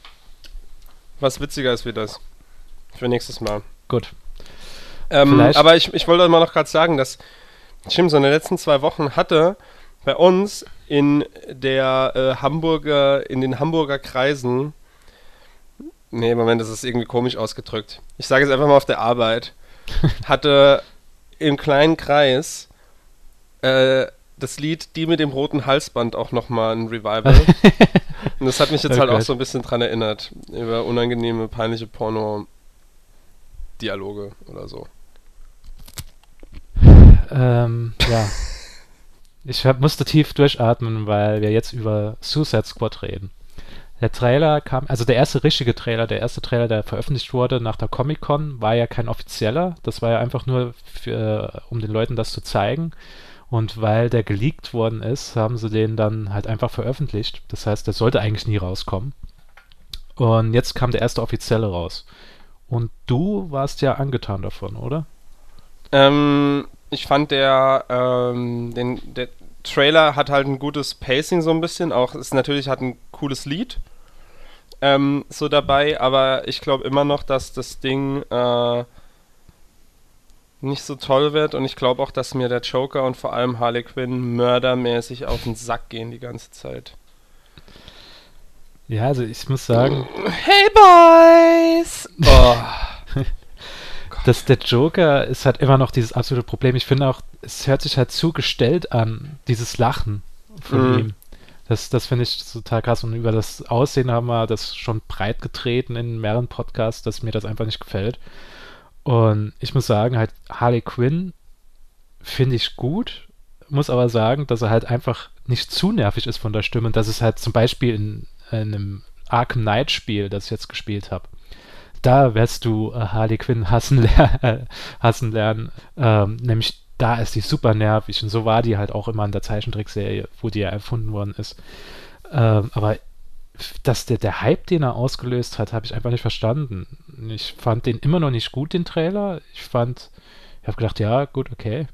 Was witziger ist wie das. Für nächstes Mal. Gut. Ähm, aber ich, ich wollte mal noch gerade sagen, dass Jim so in den letzten zwei Wochen hatte bei uns in der äh, Hamburger, in den Hamburger Kreisen, nee, Moment, das ist irgendwie komisch ausgedrückt. Ich sage es einfach mal auf der Arbeit, <laughs> hatte im kleinen Kreis äh, das Lied Die mit dem roten Halsband auch nochmal ein Revival. <laughs> Und das hat mich jetzt Oh halt auch so ein bisschen dran erinnert, über unangenehme, peinliche Porno-Dialoge oder so. Ähm, ja. Ich hab, musste tief durchatmen, weil wir jetzt über Suicide Squad reden. Der Trailer kam, also der erste richtige Trailer, der erste Trailer, der veröffentlicht wurde nach der Comic-Con, war ja kein offizieller. Das war ja einfach nur, für, um den Leuten das zu zeigen. Und weil der geleakt worden ist, haben sie den dann halt einfach veröffentlicht. Das heißt, der sollte eigentlich nie rauskommen. Und jetzt kam der erste offizielle raus. Und du warst ja angetan davon, oder? Ähm, ich fand der, ähm, den, der Trailer hat halt ein gutes Pacing so ein bisschen. Auch ist natürlich hat ein cooles Lied ähm, so dabei, aber ich glaube immer noch, dass das Ding äh, nicht so toll wird und ich glaube auch, dass mir der Joker und vor allem Harley Quinn mördermäßig auf den Sack gehen die ganze Zeit. Ja, also ich muss sagen, Hey Boys! <laughs> Oh. <laughs> dass der Joker ist halt immer noch dieses absolute Problem. Ich finde auch, es hört sich halt zu gestellt an, dieses Lachen von Mhm. ihm. Das, das finde ich total krass. Und über das Aussehen haben wir das schon breit getreten in mehreren Podcasts, dass mir das einfach nicht gefällt. Und ich muss sagen, halt Harley Quinn finde ich gut, muss aber sagen, dass er halt einfach nicht zu nervig ist von der Stimme. Und das ist halt zum Beispiel in, in einem Arkham Knight Spiel, das ich jetzt gespielt habe. Da wirst du äh, Harley Quinn hassen, ler <laughs> äh, hassen lernen. Ähm, nämlich da ist die super nervig. Und so war die halt auch immer in der Zeichentrickserie, wo die ja erfunden worden ist. Ähm, aber dass der, der Hype, den er ausgelöst hat, habe ich einfach nicht verstanden. Ich fand den immer noch nicht gut, den Trailer. Ich fand, ich habe gedacht, ja, gut, okay.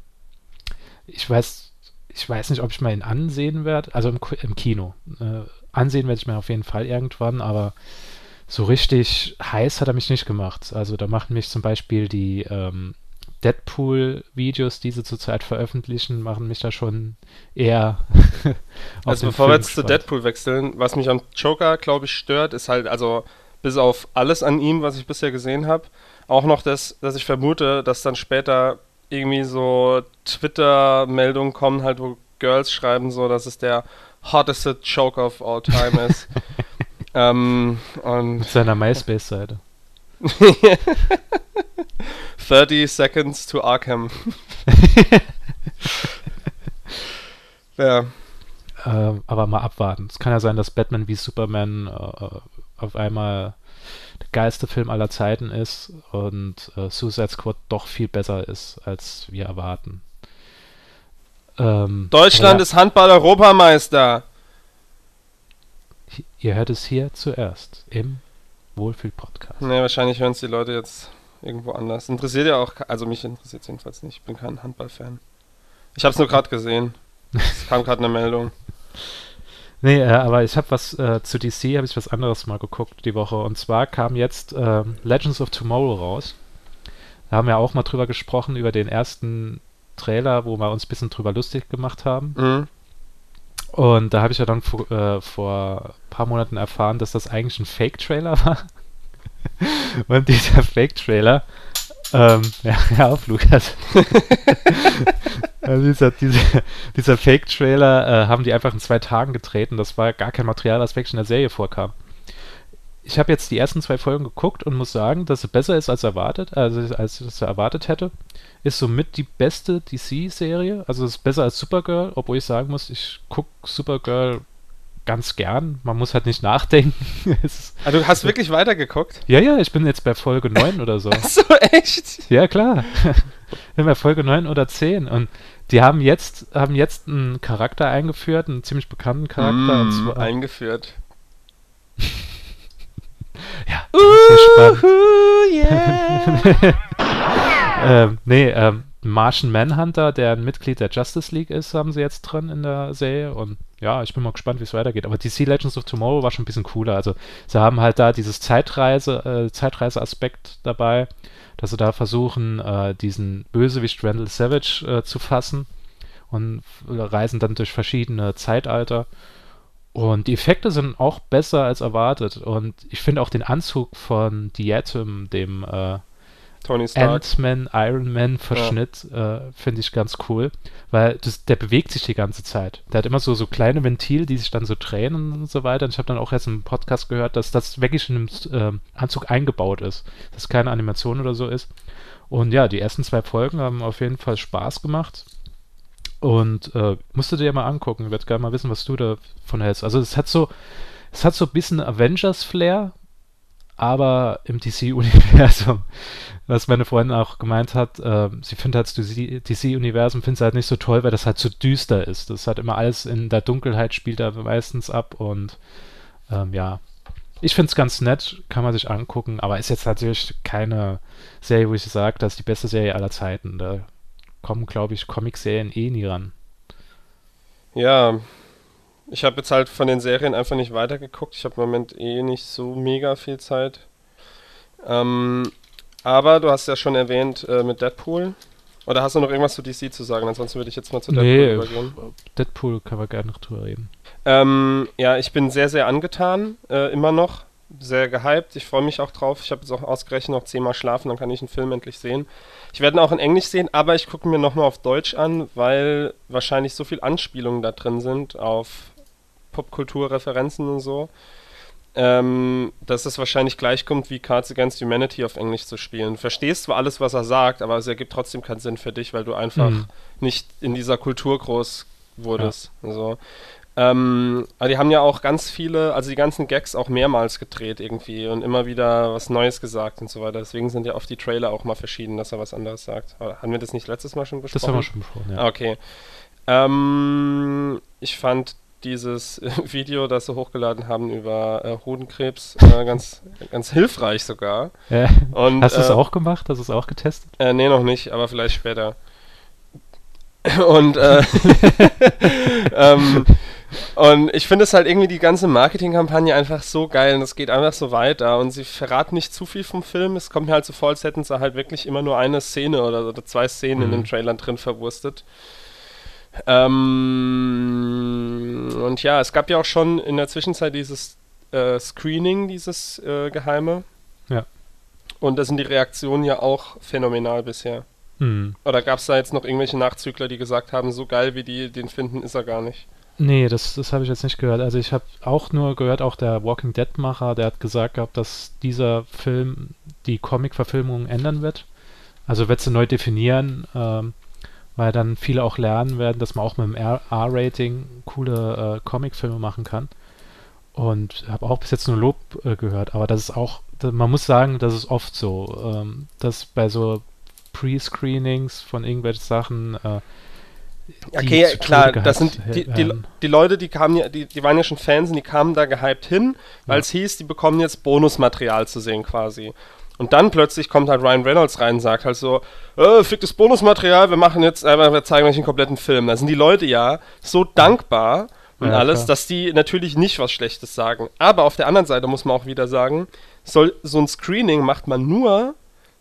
Ich weiß, ich weiß nicht, ob ich mal ihn ansehen werde. Also im, im Kino. Äh, ansehen werde ich mir auf jeden Fall irgendwann, aber so richtig heiß hat er mich nicht gemacht. Also da machen mich zum Beispiel die ähm, Deadpool-Videos, die sie zurzeit veröffentlichen, machen mich da schon eher. <laughs> Also bevor wir jetzt zu. Deadpool wechseln, was mich am Joker, glaube ich, stört, ist halt, also bis auf alles an ihm, was ich bisher gesehen habe, auch noch das, dass ich vermute, dass dann später irgendwie so Twitter-Meldungen kommen, halt, wo Girls schreiben, so, dass es der hottest Joker of all time ist. <laughs> ähm, Mit seiner MySpace-Seite. <laughs> 30 Seconds to Arkham. <laughs> ja. Ähm, aber mal abwarten. Es kann ja sein, dass Batman wie Superman äh, auf einmal der geilste Film aller Zeiten ist und äh, Suicide Squad doch viel besser ist, als wir erwarten. Ähm, Deutschland aber ist Handball-Europameister. Ihr hört es hier zuerst im Wohlfühl-Podcast. Nee, wahrscheinlich hören es die Leute jetzt irgendwo anders. Interessiert ja auch, also mich interessiert es jedenfalls nicht. Ich bin kein Handballfan. Ich habe es nur gerade gesehen. Es kam gerade eine Meldung. <laughs> Nee, äh, aber ich habe was äh, zu DC, habe ich was anderes mal geguckt die Woche. Und zwar kam jetzt ähm, Legends of Tomorrow raus. Da haben wir auch mal drüber gesprochen, über den ersten Trailer, wo wir uns ein bisschen drüber lustig gemacht haben. Mhm. Und da habe ich ja dann vor, äh, vor ein paar Monaten erfahren, dass das eigentlich ein Fake-Trailer <laughs> war. Und dieser Fake-Trailer ähm, <laughs> ja, ja, auf Lukas. <laughs> also dieser, dieser, dieser Fake-Trailer äh, haben die einfach in zwei Tagen getreten. Das war gar kein Material, das wirklich in der Serie vorkam. Ich habe jetzt die ersten zwei Folgen geguckt und muss sagen, dass es besser ist als erwartet, also als ich es erwartet hätte. Ist somit die beste DC-Serie. Also es ist besser als Supergirl, obwohl ich sagen muss, ich gucke Supergirl ganz gern. Man muss halt nicht nachdenken. <laughs> Ah, du hast wirklich weitergeguckt? ja, ja, ich bin jetzt bei Folge 9 oder so. <laughs> So, echt? Ja, klar. Bin bei Folge 9 oder 10. Und die haben jetzt, haben jetzt einen Charakter eingeführt, einen ziemlich bekannten Charakter. Mm, eingeführt. Ja, das ist ja spannend. yeah. <laughs> ähm, nee, ähm, Martian Manhunter, der ein Mitglied der Justice League ist, haben sie jetzt drin in der Serie. Und ja, ich bin mal gespannt, wie es weitergeht. Aber DC Legends of Tomorrow war schon ein bisschen cooler. Also sie haben halt da dieses Zeitreise, äh, Zeitreise-Aspekt dabei, dass sie da versuchen, äh, diesen Bösewicht Randall Savage äh, zu fassen und reisen dann durch verschiedene Zeitalter. Und die Effekte sind auch besser als erwartet. Und ich finde auch den Anzug von Diatom, dem äh. Ant-Man, Iron Man Verschnitt äh, finde ich ganz cool, weil das, der bewegt sich die ganze Zeit. Der hat immer so, so kleine Ventile, die sich dann so drehen und so weiter. Und ich habe dann auch erst im Podcast gehört, dass das wirklich in dem ähm, Anzug eingebaut ist, dass keine Animation oder so ist. Und ja, die ersten zwei Folgen haben auf jeden Fall Spaß gemacht. Und äh, musst du dir mal angucken. Ich würde gerne mal wissen, was du davon hältst. Also es hat so, es hat so ein bisschen Avengers-Flair, aber im DC-Universum. <laughs> Was meine Freundin auch gemeint hat, äh, sie findet halt das DC-Universum findet halt nicht so toll, weil das halt zu düster ist. Das hat immer alles in der Dunkelheit spielt da meistens ab und ähm, ja. Ich finde es ganz nett, kann man sich angucken, aber ist jetzt natürlich keine Serie, wo ich sage, das ist die beste Serie aller Zeiten. Da kommen, glaube ich, Comic-Serien eh nie ran. Ja, ich habe jetzt halt von den Serien einfach nicht weitergeguckt. Ich habe im Moment eh nicht so mega viel Zeit. Ähm, aber du hast ja schon erwähnt äh, mit Deadpool. Oder hast du noch irgendwas zu DC zu sagen? Ansonsten würde ich jetzt mal zu Deadpool Nee, übergehen. Deadpool kann man gerne noch drüber reden. Ähm, ja, ich bin sehr, sehr angetan, äh, immer noch. Sehr gehypt. Ich freue mich auch drauf. Ich habe jetzt auch ausgerechnet noch zehnmal schlafen, dann kann ich einen Film endlich sehen. Ich werde ihn auch in Englisch sehen, aber ich gucke mir nochmal auf Deutsch an, weil wahrscheinlich so viel Anspielungen da drin sind auf Popkulturreferenzen und so, ähm, dass es wahrscheinlich gleich kommt, wie Cards Against Humanity auf Englisch zu spielen. Du verstehst zwar alles, was er sagt, aber es ergibt trotzdem keinen Sinn für dich, weil du einfach Mhm. nicht in dieser Kultur groß wurdest. So. Ähm, aber die haben ja auch ganz viele, also die ganzen Gags auch mehrmals gedreht irgendwie und immer wieder was Neues gesagt und so weiter. Deswegen sind ja oft die Trailer auch mal verschieden, dass er was anderes sagt. Aber haben wir das nicht letztes Mal schon besprochen? Das haben wir schon besprochen, ja. Ah, Okay. Ähm, ich fand dieses <laughs> Video, das sie hochgeladen haben über äh, Hodenkrebs, äh, ganz, ganz hilfreich sogar. Ja. Und, Hast du es äh, auch gemacht? Hast du es auch getestet? Äh, nee, noch nicht, aber vielleicht später. <laughs> Und, äh, <laughs> ähm, und ich finde es halt irgendwie die ganze Marketingkampagne einfach so geil und es geht einfach so weiter und sie verraten nicht zu viel vom Film. Es kommt mir halt so vor, als hätten sie halt wirklich immer nur eine Szene oder, oder zwei Szenen in Mhm. den Trailern drin verwurstet. Ähm, und ja, es gab ja auch schon in der Zwischenzeit dieses äh, Screening, dieses äh, geheime. Ja. Und da sind die Reaktionen ja auch phänomenal bisher. Hm. Oder gab es da jetzt noch irgendwelche Nachzügler, die gesagt haben, so geil wie die den finden, ist er gar nicht? Nee, das, das habe ich jetzt nicht gehört. Also ich habe auch nur gehört, auch der Walking Dead-Macher, der hat gesagt gehabt, dass dieser Film die Comic-Verfilmung ändern wird. Also wird sie neu definieren, ähm, weil dann viele auch lernen werden, dass man auch mit dem R-Rating coole äh, Comic-Filme machen kann. Und habe auch bis jetzt nur Lob äh, gehört, aber das ist auch, man muss sagen, das ist oft so, ähm, dass bei so Pre-Screenings von irgendwelchen Sachen äh, Okay, klar, das sind die, die, die Leute, die kamen ja, die, die waren ja schon Fans und die kamen da gehypt hin, weil es hieß, die bekommen jetzt Bonusmaterial zu sehen quasi. Und dann plötzlich kommt halt Ryan Reynolds rein und sagt halt so, äh, ficktes Bonusmaterial, wir machen jetzt, äh, wir zeigen euch einen kompletten Film. Da sind die Leute ja so dankbar und Ja, alles, klar. dass die natürlich nicht was Schlechtes sagen. Aber auf der anderen Seite muss man auch wieder sagen, soll, so ein Screening macht man nur,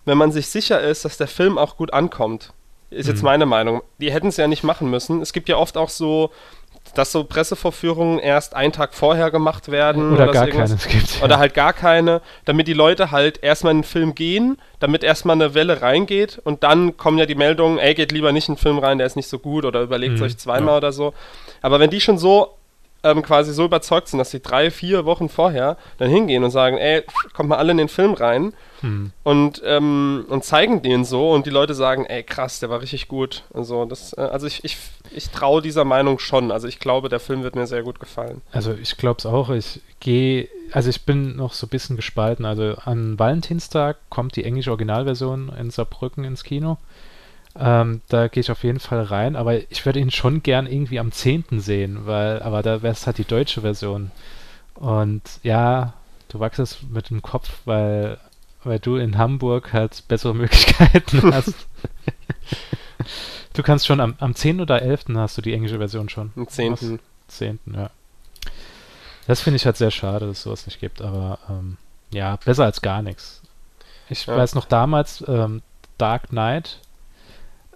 wenn man sich sicher ist, dass der Film auch gut ankommt. Ist jetzt Mhm. meine Meinung. Die hätten es ja nicht machen müssen. Es gibt ja oft auch so dass so Pressevorführungen erst einen Tag vorher gemacht werden. Oder dass gar keine. Gibt. Oder halt gar keine, damit die Leute halt erstmal in den Film gehen, damit erstmal eine Welle reingeht und dann kommen ja die Meldungen, ey, geht lieber nicht in den Film rein, der ist nicht so gut oder überlegt es Mhm, euch zweimal ja. oder so. Aber wenn die schon so ähm, quasi so überzeugt sind, dass sie drei, vier Wochen vorher dann hingehen und sagen, ey, kommt mal alle in den Film rein Hm. und, ähm, und zeigen den so und die Leute sagen, ey, krass, der war richtig gut. Also, das, äh, also ich, ich, ich traue dieser Meinung schon. Also ich glaube, der Film wird mir sehr gut gefallen. Also ich glaube es auch. Ich gehe, also ich bin noch so ein bisschen gespalten. Also an Valentinstag kommt die englische Originalversion in Saarbrücken ins Kino. Ähm, da gehe ich auf jeden Fall rein, aber ich würde ihn schon gern irgendwie am 10. sehen, weil, aber da wäre es halt die deutsche Version. Und ja, du wachsest mit dem Kopf, weil, weil du in Hamburg halt bessere <laughs> Möglichkeiten hast. du kannst schon am, am 10. oder 11. hast du die englische Version schon. Am 10. 10. Ja. Das finde ich halt sehr schade, dass es sowas nicht gibt, aber ähm, ja, besser als gar nichts. Ich Ja. weiß noch damals, ähm, Dark Knight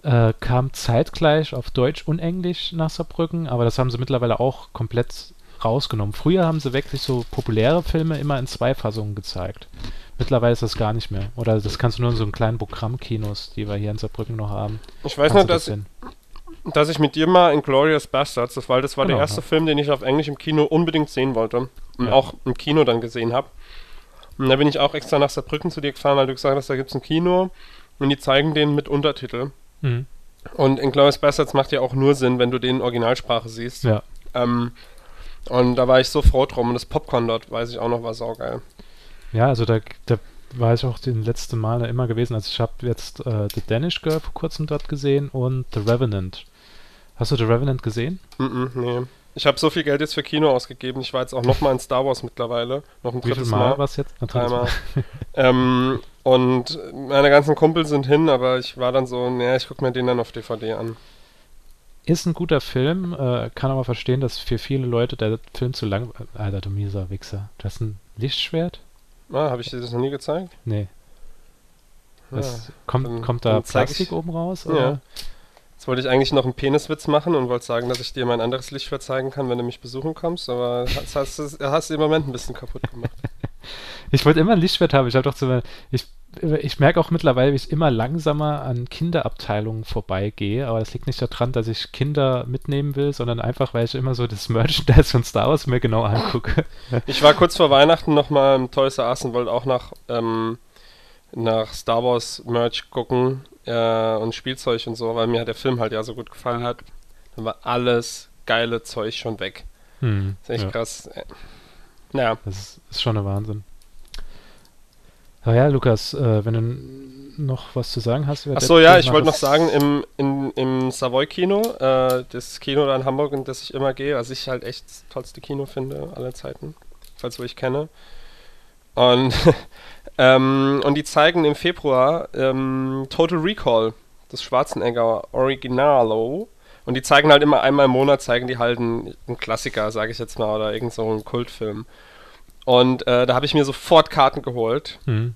äh, kam zeitgleich auf Deutsch und Englisch nach Saarbrücken, aber das haben sie mittlerweile auch komplett rausgenommen. Früher haben sie wirklich so populäre Filme immer in zwei Fassungen gezeigt. Mittlerweile ist das gar nicht mehr. Oder das kannst du nur in so einen kleinen Programmkinos, die wir hier in Saarbrücken noch haben. Ich weiß noch, dass, sehen. dass ich mit dir mal in Glorious Bastards, das war, das war der Genau, erste ja. Film, den ich auf Englisch im Kino unbedingt sehen wollte. Und Ja. auch im Kino dann gesehen habe. Und da bin ich auch extra nach Saarbrücken zu dir gefahren, weil du gesagt hast, da gibt es ein Kino und die zeigen den mit Untertitel. Mhm. Und in Glorious Bastards macht ja auch nur Sinn, wenn du den in Originalsprache siehst. Ja. Ähm, und da war ich so froh drum. Und das Popcorn dort, weiß ich auch noch, war saugeil. Ja, also da, da war ich auch den letzten Male immer gewesen. Also ich habe jetzt äh, The Danish Girl vor kurzem dort gesehen und The Revenant. Hast du The Revenant gesehen? Mhm, nee. Ich habe so viel Geld jetzt für Kino ausgegeben. Ich war jetzt auch noch mal in Star Wars mittlerweile. Noch ein Wie drittes Mal, Mal. war es jetzt? Ein. Mal. <laughs> ähm, und meine ganzen Kumpel sind hin, aber ich war dann so, naja, ich gucke mir den dann auf DVD an. Ist ein guter Film, äh, kann aber verstehen, dass für viele Leute der Film zu lang... Alter, du mieser Wichser. Du hast ein Lichtschwert? Ah, habe ich dir das noch nie gezeigt? Nee. Das, kommt, dann- kommt da Plastik ich- oben raus? Ja. Jetzt wollte ich eigentlich noch einen Peniswitz machen und wollte sagen, dass ich dir mein anderes Lichtschwert zeigen kann, wenn du mich besuchen kommst, aber das hast, du hast du im Moment ein bisschen kaputt gemacht. <laughs> Ich wollte immer ein Lichtschwert haben. Ich habe doch zu, ich, ich merke auch mittlerweile, wie ich immer langsamer an Kinderabteilungen vorbeigehe, aber das liegt nicht daran, dass ich Kinder mitnehmen will, sondern einfach, weil ich immer so das <laughs> Merchandise von Star Wars mir genau angucke. <laughs> Ich war kurz vor Weihnachten nochmal im Toys R Us und wollte auch nach, ähm, nach Star Wars Merch gucken äh, und Spielzeug und so, weil mir der Film halt ja so gut gefallen hat. Dann war alles geile Zeug schon weg. Hm, Das ist echt ja, krass. Äh, Naja, das ist, schon ein Wahnsinn. Aber ja, Lukas, äh, wenn du noch was zu sagen hast Achso, ja, ich wollte noch sagen, im, im, im Savoy-Kino, äh, das Kino da in Hamburg, in das ich immer gehe, was ich halt echt das tollste Kino finde aller Zeiten, falls wo ich kenne. Und, <laughs> ähm, und die zeigen im Februar ähm, Total Recall, das Schwarzenegger Originalo. Und die zeigen halt immer einmal im Monat, zeigen die halt einen, einen Klassiker, sage ich jetzt mal, oder irgend so einen Kultfilm. Und äh, da habe ich mir sofort Karten geholt. Hm.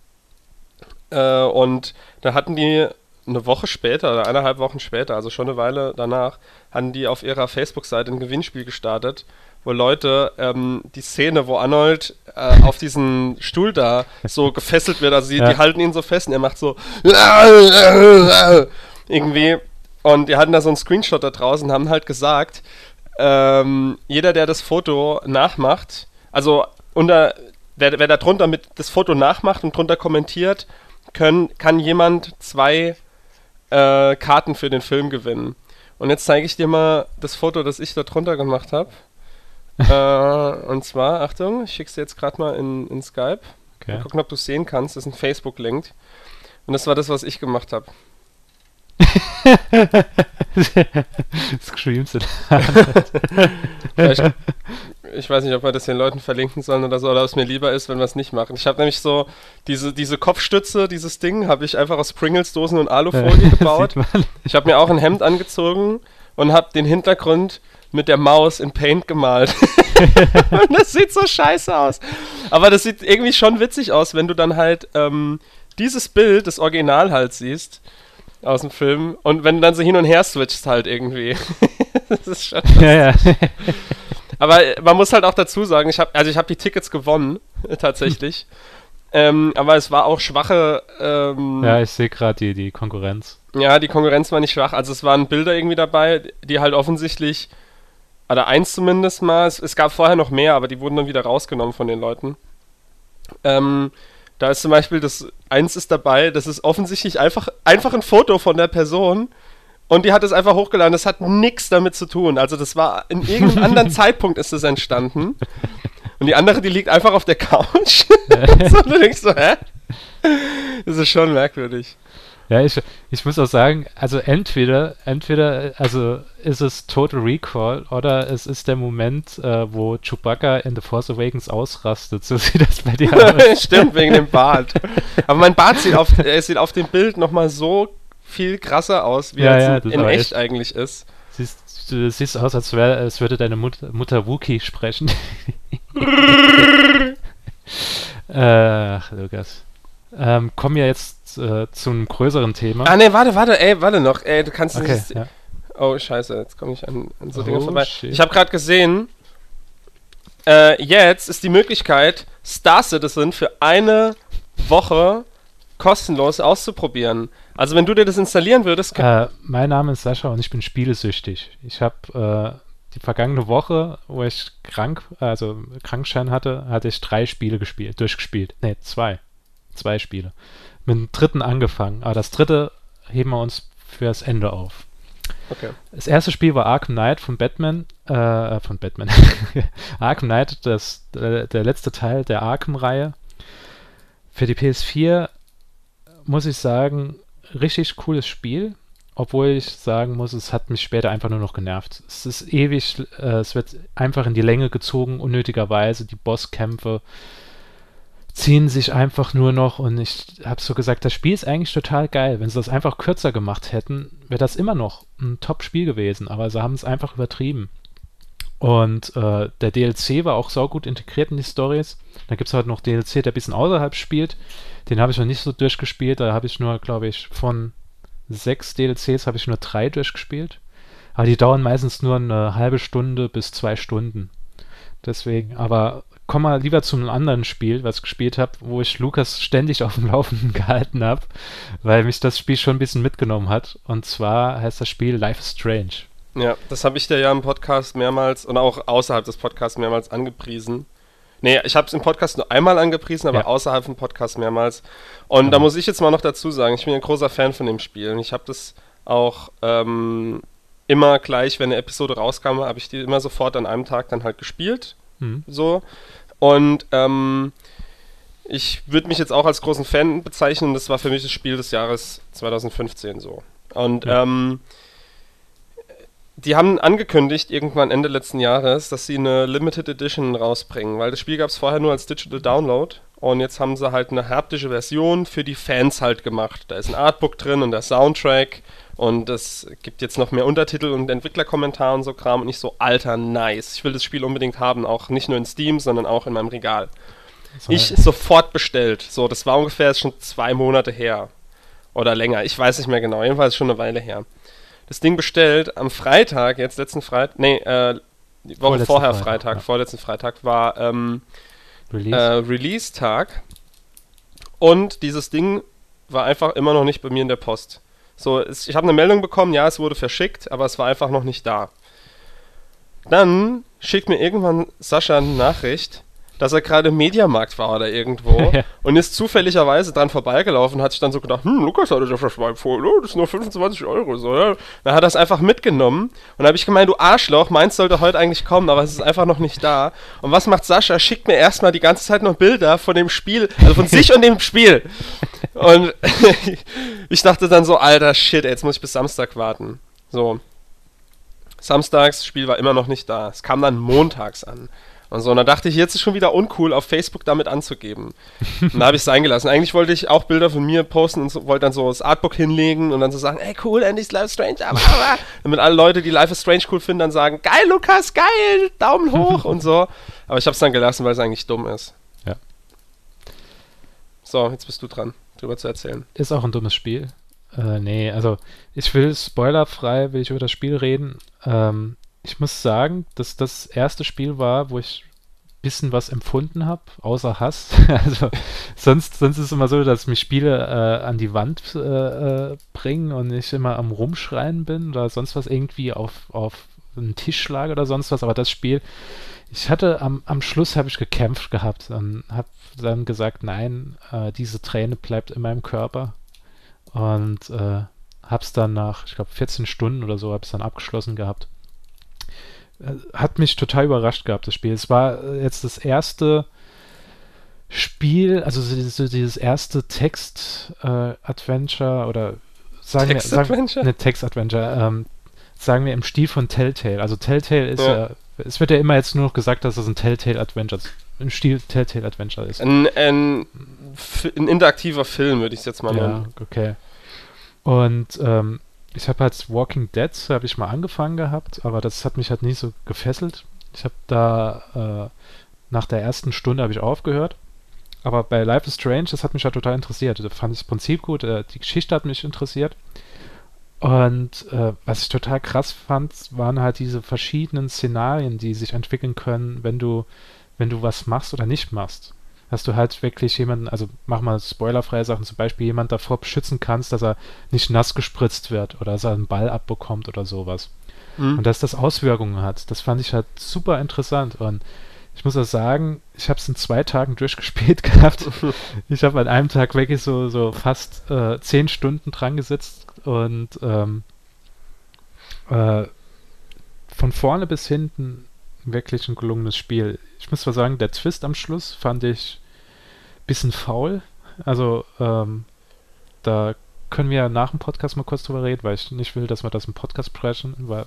Äh, und da hatten die eine Woche später oder eineinhalb Wochen später, also schon eine Weile danach, hatten die auf ihrer Facebook-Seite ein Gewinnspiel gestartet, wo Leute ähm, die Szene, wo Arnold äh, auf diesen Stuhl da so gefesselt wird, also die, Ja. die halten ihn so fest und er macht so <laughs> irgendwie und die hatten da so einen Screenshot da draußen und haben halt gesagt, ähm, jeder, der das Foto nachmacht, also unter, wer, wer da drunter mit das Foto nachmacht und drunter kommentiert, können, kann jemand zwei äh, Karten für den Film gewinnen. Und jetzt zeige ich dir mal das Foto, das ich da drunter gemacht habe. <laughs> äh, und zwar, Achtung, ich schick's dir jetzt gerade mal in, in Skype. Okay. Mal gucken, ob du es sehen kannst. Das ist ein Facebook-Link. Und das war das, was ich gemacht habe. Screams it. Vielleicht, ich weiß nicht, ob wir das den Leuten verlinken sollen oder so, oder ob es mir lieber ist, wenn wir es nicht machen. Ich habe nämlich so diese, diese Kopfstütze, dieses Ding, habe ich einfach aus Pringles-Dosen und Alufolie <laughs> gebaut. Ich habe mir auch ein Hemd angezogen und habe den Hintergrund mit der Maus in Paint gemalt. <laughs> und das sieht so scheiße aus. Aber das sieht irgendwie schon witzig aus, wenn du dann halt ähm, dieses Bild, das Original halt siehst aus dem Film und wenn du dann so hin und her switchst halt irgendwie. <laughs> das ist schon. ja, ja. Aber äh, man muss halt auch dazu sagen, ich habe also ich habe die Tickets gewonnen äh, tatsächlich. <laughs> ähm, aber es war auch schwache. Ähm, ja, ich sehe gerade die, die Konkurrenz. Ja, die Konkurrenz war nicht schwach. Also es waren Bilder irgendwie dabei, die halt offensichtlich, oder eins zumindest mal, es, es gab vorher noch mehr, aber die wurden dann wieder rausgenommen von den Leuten. Ähm, da ist zum Beispiel das, eins ist dabei, das ist offensichtlich einfach, einfach ein Foto von der Person und die hat es einfach hochgeladen. Das hat nichts damit zu tun. Also das war, in irgendeinem <laughs> anderen Zeitpunkt ist das entstanden. Und die andere, die liegt einfach auf der Couch. <laughs> <laughs> so, und du denkst so, hä? Das ist schon merkwürdig. Ja, ich, ich muss auch sagen, also entweder, entweder, also ist es Total Recall oder es ist der Moment, äh, wo Chewbacca in The Force Awakens ausrastet. So <laughs> sieht das bei dir aus. <laughs> Stimmt, wegen dem Bart. Aber mein Bart sieht auf, er sieht auf dem Bild nochmal so viel krasser aus, wie Ja, er ja, in, in echt echt- eigentlich ist. Siehst, du siehst aus, als, wär, als würde deine Mut, Mutter Wookie sprechen. <laughs> Ach, Lukas. Ähm, kommen wir jetzt äh, zu einem größeren Thema. Ah, ne, warte, warte, ey, warte noch. Ey, du kannst okay, nicht. ja. Oh, scheiße, jetzt komme ich an, an so Oh, Dinge vorbei. shit. Ich habe gerade gesehen, äh, jetzt ist die Möglichkeit, Star Citizen für eine Woche kostenlos auszuprobieren. Also wenn du dir das installieren würdest, Äh, mein Name ist Sascha und ich bin spielesüchtig. Ich habe äh, die vergangene Woche, wo ich krank, also Krankschein hatte, hatte ich drei Spiele gespielt, durchgespielt. Ne, zwei. Zwei Spiele. Mit dem dritten angefangen. Aber das dritte heben wir uns fürs Ende auf. okay. Das erste Spiel war Arkham Knight von Batman, äh, von Batman. <laughs> Arkham Knight, das, äh, der letzte Teil der Arkham-Reihe. Für die PS4 muss ich sagen, richtig cooles Spiel. Obwohl ich sagen muss, es hat mich später einfach nur noch genervt. Es ist ewig, äh, es wird einfach in die Länge gezogen, unnötigerweise. Die Bosskämpfe ziehen sich einfach nur noch und ich habe so gesagt, das Spiel ist eigentlich total geil. Wenn sie das einfach kürzer gemacht hätten, wäre das immer noch ein Top-Spiel gewesen, aber sie haben es einfach übertrieben. Und äh, der DLC war auch saugut integriert in die Stories. Da gibt es halt noch DLC, der ein bisschen außerhalb spielt. Den habe ich noch nicht so durchgespielt. Da habe ich nur, glaube ich, von sechs DLCs habe ich nur drei durchgespielt. Aber die dauern meistens nur eine halbe Stunde bis zwei Stunden. Deswegen, aber komm mal lieber zu einem anderen Spiel, was ich gespielt habe, wo ich Lukas ständig auf dem Laufenden <laughs> gehalten habe, weil mich das Spiel schon ein bisschen mitgenommen hat. Und zwar heißt das Spiel Life is Strange. Ja, das habe ich dir ja im Podcast mehrmals und auch außerhalb des Podcasts mehrmals angepriesen. Nee, ich habe es im Podcast nur einmal angepriesen, aber Ja. außerhalb vom Podcast mehrmals. Und da Genau. muss ich jetzt mal noch dazu sagen, ich bin ein großer Fan von dem Spiel. Und ich habe das auch ähm, immer gleich, wenn eine Episode rauskam, habe ich die immer sofort an einem Tag dann halt gespielt. Hm. So. Und ähm, ich würde mich jetzt auch als großen Fan bezeichnen. Das war für mich das Spiel des Jahres 2015 so. Und Ja. ähm, die haben angekündigt, irgendwann Ende letzten Jahres, dass sie eine Limited Edition rausbringen, weil das Spiel gab es vorher nur als Digital Download und jetzt haben sie halt eine haptische Version für die Fans halt gemacht. Da ist ein Artbook drin und der Soundtrack und es gibt jetzt noch mehr Untertitel und Entwicklerkommentar und so Kram und ich so, alter, nice. Ich will das Spiel unbedingt haben, auch nicht nur in Steam, sondern auch in meinem Regal. So, Ich sofort bestellt. So, das war ungefähr schon zwei Monate her. Oder länger. Ich weiß nicht mehr genau. Jedenfalls schon eine Weile her. Das Ding bestellt am Freitag, jetzt letzten Freitag, nee, äh, die Woche Vorletzten vorher Freitag, Freitag, ja. vorletzten Freitag war ähm, Release. äh, Release-Tag. Und dieses Ding war einfach immer noch nicht bei mir in der Post. So, ich habe eine Meldung bekommen, ja, es wurde verschickt, aber es war einfach noch nicht da. Dann schickt mir irgendwann Sascha eine Nachricht, dass er gerade im Mediamarkt war oder irgendwo <laughs> Ja. und ist zufälligerweise dran vorbeigelaufen und hat sich dann so gedacht, hm, Lukas hatte das mal empfohlen, oh, das sind nur 25 Euro. So, ja. Dann hat er es einfach mitgenommen und dann habe ich gemeint, du Arschloch, meins sollte heute eigentlich kommen, aber es ist einfach noch nicht da. Und was macht Sascha? Schickt mir erstmal die ganze Zeit noch Bilder von dem Spiel, also von sich und dem Spiel. <laughs> Und <laughs> ich dachte dann so, alter Shit, ey, jetzt muss ich bis Samstag warten. So. Samstags, das Spiel war immer noch nicht da. Es kam dann montags an. Und so, und dann dachte ich, jetzt ist schon wieder uncool, auf Facebook damit anzugeben. Und da habe ich es eingelassen. Eigentlich wollte ich auch Bilder von mir posten und so, wollte dann so das Artbook hinlegen und dann so sagen, ey cool, endlich ist Life is Strange, aber, aber. Damit alle Leute, die Life is Strange cool finden, dann sagen, geil Lukas, geil, Daumen hoch und so. Aber ich habe es dann gelassen, weil es eigentlich dumm ist. Ja. So, jetzt bist du dran, drüber zu erzählen. Ist auch ein dummes Spiel. Äh, nee, also ich will spoilerfrei, will ich über das Spiel reden. Ähm, ich muss sagen, dass das erste Spiel war, wo ich bisschen was empfunden habe, außer Hass. <laughs> also sonst, sonst ist es immer so, dass mich Spiele äh, an die Wand äh, äh, bringen und ich immer am Rumschreien bin oder sonst was irgendwie auf, auf einen Tisch schlage oder sonst was. Aber das Spiel, ich hatte am, am Schluss habe ich gekämpft gehabt und habe dann gesagt, nein, äh, diese Träne bleibt in meinem Körper und äh, hab's dann nach, ich glaube, 14 Stunden oder so, habe es dann abgeschlossen gehabt. Hat mich total überrascht gehabt, das Spiel. Es war äh, jetzt das erste Spiel, also so dieses erste Text-Adventure äh, oder sagen Text wir, sagen, Adventure? ne, Text-Adventure, ähm, sagen wir im Stil von Telltale. Also Telltale ist Ja. ja, es wird ja immer jetzt nur noch gesagt, dass es ein Telltale-Adventure im Stil Telltale-Adventure ist. Ein, ein, ein interaktiver Film, würde ich es jetzt mal Ja, nennen. okay. Und ähm, ich habe halt Walking Dead, habe ich mal angefangen gehabt, aber das hat mich halt nicht so gefesselt. Ich habe da äh, nach der ersten Stunde habe ich aufgehört. Aber bei Life is Strange, das hat mich halt total interessiert. Da fand ich das Prinzip gut, äh, die Geschichte hat mich interessiert. Und äh, was ich total krass fand, waren halt diese verschiedenen Szenarien, die sich entwickeln können, wenn du, wenn du was machst oder nicht machst. Dass du halt wirklich jemanden, also mach mal spoilerfreie Sachen, zum Beispiel jemand davor beschützen kannst, dass er nicht nass gespritzt wird oder dass er einen Ball abbekommt oder sowas. Mhm. Und dass das Auswirkungen hat. Das fand ich halt super interessant. Und ich muss auch sagen, ich habe es in zwei Tagen <laughs> durchgespielt gehabt. <laughs> ich habe an einem Tag wirklich so, so fast äh, zehn Stunden dran gesetzt und ähm, äh, von vorne bis hinten wirklich ein gelungenes Spiel. Ich muss zwar sagen, der Twist am Schluss fand ich bisschen faul. Also ähm, da können wir nach dem Podcast mal kurz drüber reden, weil ich nicht will, dass wir das im Podcast sprechen, weil,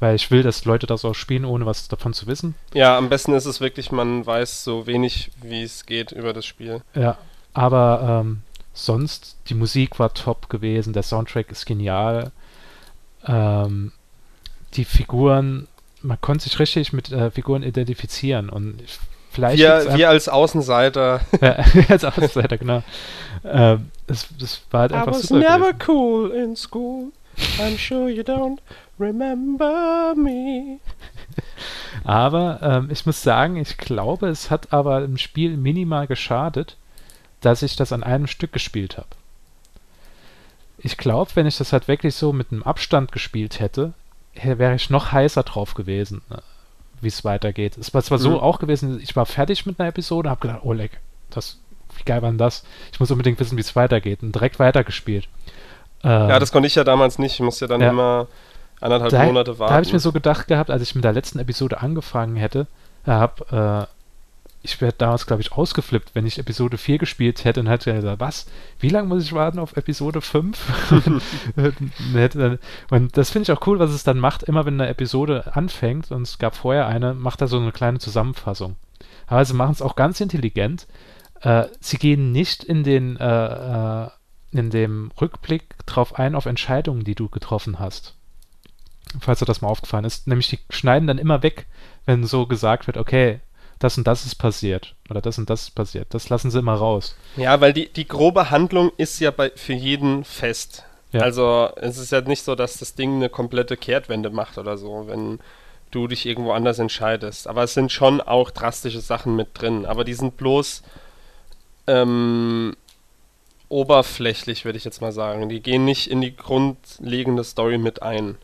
weil ich will, dass Leute das auch spielen, ohne was davon zu wissen. Ja, am besten ist es wirklich, man weiß so wenig, wie es geht über das Spiel. Ja, aber ähm, sonst, die Musik war top gewesen, der Soundtrack ist genial. Ähm, die Figuren, man konnte sich richtig mit äh, Figuren identifizieren und ich, vielleicht Wir, wir als Außenseiter. <laughs> Ja, als Außenseiter, genau. Ähm, das, das war halt einfach super gewesen. cool in school. I'm sure you don't remember me. <laughs> Aber ähm, ich muss sagen, ich glaube, es hat aber im Spiel minimal geschadet, dass ich das an einem Stück gespielt habe. Ich glaube, wenn ich das halt wirklich so mit einem Abstand gespielt hätte, hä- wäre ich noch heißer drauf gewesen, äh, wie es weitergeht. Es war zwar so Mhm. auch gewesen, ich war fertig mit einer Episode, habe gedacht, oh leck, das, wie geil war denn das? Ich muss unbedingt wissen, wie es weitergeht und direkt weitergespielt. Ähm, Ja, das konnte ich ja damals nicht. Ich musste ja dann Ja. immer anderthalb da, Monate warten. Da habe ich mir so gedacht gehabt, als ich mit der letzten Episode angefangen hätte, hab, äh, ich wäre damals, glaube ich, ausgeflippt, wenn ich Episode 4 gespielt hätte und hätte gesagt, was? Wie lange muss ich warten auf Episode 5? <laughs> <laughs> und das finde ich auch cool, was es dann macht, immer wenn eine Episode anfängt, und es gab vorher eine, macht er so eine kleine Zusammenfassung. Aber sie machen es auch ganz intelligent. Äh, sie gehen nicht in den äh, äh, in dem Rückblick drauf ein auf Entscheidungen, die du getroffen hast falls dir das mal aufgefallen ist. Nämlich die schneiden dann immer weg, wenn so gesagt wird, okay, das und das ist passiert oder das und das ist passiert. Das lassen sie immer raus. Ja, weil die, die grobe Handlung ist ja bei, für jeden fest. Ja. Also es ist ja nicht so, dass das Ding eine komplette Kehrtwende macht oder so, wenn du dich irgendwo anders entscheidest. Aber es sind schon auch drastische Sachen mit drin. Aber die sind bloß ähm, oberflächlich, würde ich jetzt mal sagen. Die gehen nicht in die grundlegende Story mit ein.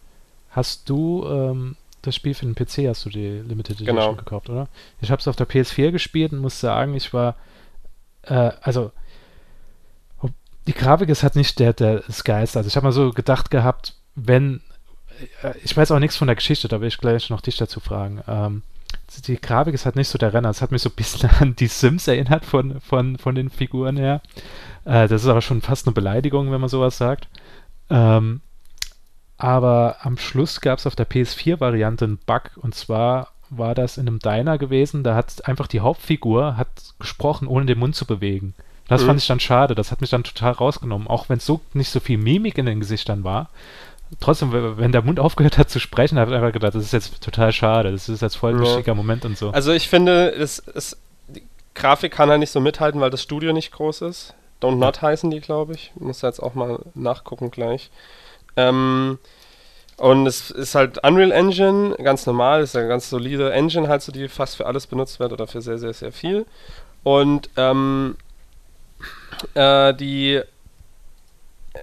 Hast du ähm, das Spiel für den PC, hast du die Limited Edition Genau. gekauft, oder? Ich habe es auf der PS4 gespielt und muss sagen, ich war, äh, also die Grafik ist halt nicht der, der das Geilste. Also ich habe mal so gedacht gehabt, wenn, äh, ich weiß auch nichts von der Geschichte, da will ich gleich noch dich dazu fragen. Ähm, die Grafik ist halt nicht so der Renner. Es hat mich so ein bisschen <laughs> an die Sims erinnert von, von, von den Figuren her. Äh, das ist aber schon fast eine Beleidigung, wenn man sowas sagt. Ähm, aber am Schluss gab es auf der PS4-Variante einen Bug und zwar war das in einem Diner gewesen, da hat einfach die Hauptfigur hat gesprochen, ohne den Mund zu bewegen. Das Mhm. fand ich dann schade, das hat mich dann total rausgenommen, auch wenn es so nicht so viel Mimik in den Gesichtern war. Trotzdem, wenn der Mund aufgehört hat zu sprechen, habe ich einfach gedacht, das ist jetzt total schade, das ist jetzt voll ein Ja. wichtiger Moment und so. Also ich finde, es, es, die Grafik kann halt nicht so mithalten, weil das Studio nicht groß ist. Don't Not heißen die, glaube ich. Muss jetzt auch mal nachgucken gleich. Ähm, und es ist halt Unreal Engine, ganz normal, ist eine ganz solide Engine halt, so die fast für alles benutzt wird oder für sehr, sehr, sehr viel. Und ähm, äh, die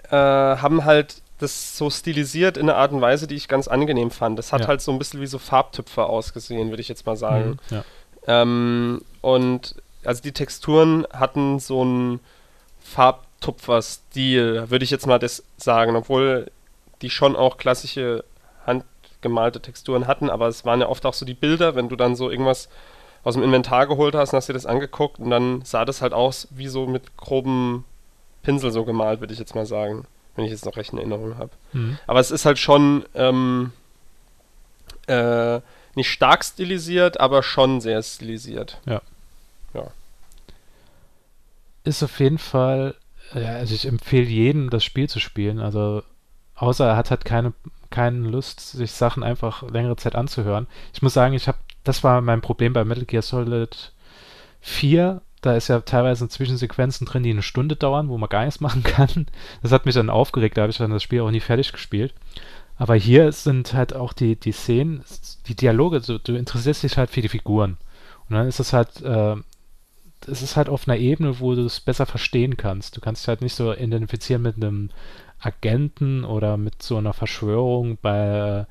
äh, haben halt das so stilisiert in einer Art und Weise, die ich ganz angenehm fand. Das hat Ja. halt so ein bisschen wie so Farbtüpfer ausgesehen, würde ich jetzt mal sagen. Mhm, ja. Ähm, und also die Texturen hatten so einen Farbtupfer-Stil, würde ich jetzt mal das sagen, obwohl die schon auch klassische handgemalte Texturen hatten, aber es waren ja oft auch so die Bilder, wenn du dann so irgendwas aus dem Inventar geholt hast und hast dir das angeguckt und dann sah das halt aus wie so mit grobem Pinsel so gemalt, würde ich jetzt mal sagen, wenn ich jetzt noch recht in Erinnerung habe. Mhm. Aber es ist halt schon ähm, äh, nicht stark stilisiert, aber schon sehr stilisiert. Ist auf jeden Fall, ja, also ich empfehle jedem, das Spiel zu spielen. Also, außer er hat halt keine, keine Lust, sich Sachen einfach längere Zeit anzuhören. Ich muss sagen, ich habe, das war mein Problem bei Metal Gear Solid 4. Da ist ja teilweise Zwischensequenzen drin, die eine Stunde dauern, wo man gar nichts <laughs> machen kann. Das hat mich dann aufgeregt, da habe ich dann das Spiel auch nie fertig gespielt. Aber hier sind halt auch die, die Szenen, die Dialoge, du, du interessierst dich halt für die Figuren. Und dann ist es halt, äh, es ist halt auf einer Ebene, wo du es besser verstehen kannst. Du kannst dich halt nicht so identifizieren mit einem Agenten oder mit so einer Verschwörung bei,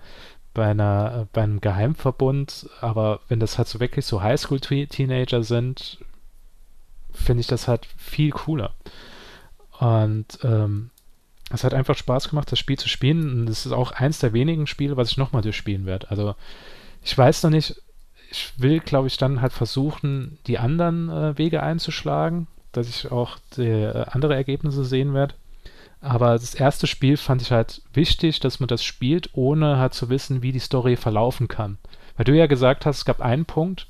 bei, einer, bei einem Geheimverbund. Aber wenn das halt so wirklich so Highschool-Teenager sind, finde ich das halt viel cooler. Und ähm, es hat einfach Spaß gemacht, das Spiel zu spielen. Und es ist auch eins der wenigen Spiele, was ich nochmal durchspielen werde. Also ich weiß noch nicht, ich will, glaube ich, dann halt versuchen, die anderen äh, Wege einzuschlagen, dass ich auch die, äh, andere Ergebnisse sehen werde. Aber das erste Spiel fand ich halt wichtig, dass man das spielt, ohne halt zu wissen, wie die Story verlaufen kann. Weil du ja gesagt hast, es gab einen Punkt,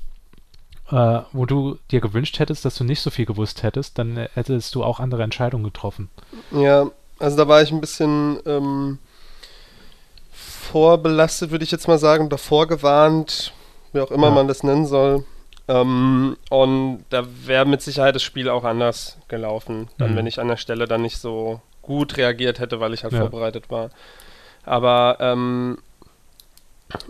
äh, wo du dir gewünscht hättest, dass du nicht so viel gewusst hättest, dann hättest du auch andere Entscheidungen getroffen. Ja, also da war ich ein bisschen ähm, vorbelastet, würde ich jetzt mal sagen, oder vorgewarnt, wie auch immer Ja. man das nennen soll. Ähm, und da wäre mit Sicherheit das Spiel auch anders gelaufen, dann Mhm. wenn ich an der Stelle dann nicht so gut reagiert hätte, weil ich halt Ja. vorbereitet war. Aber ähm,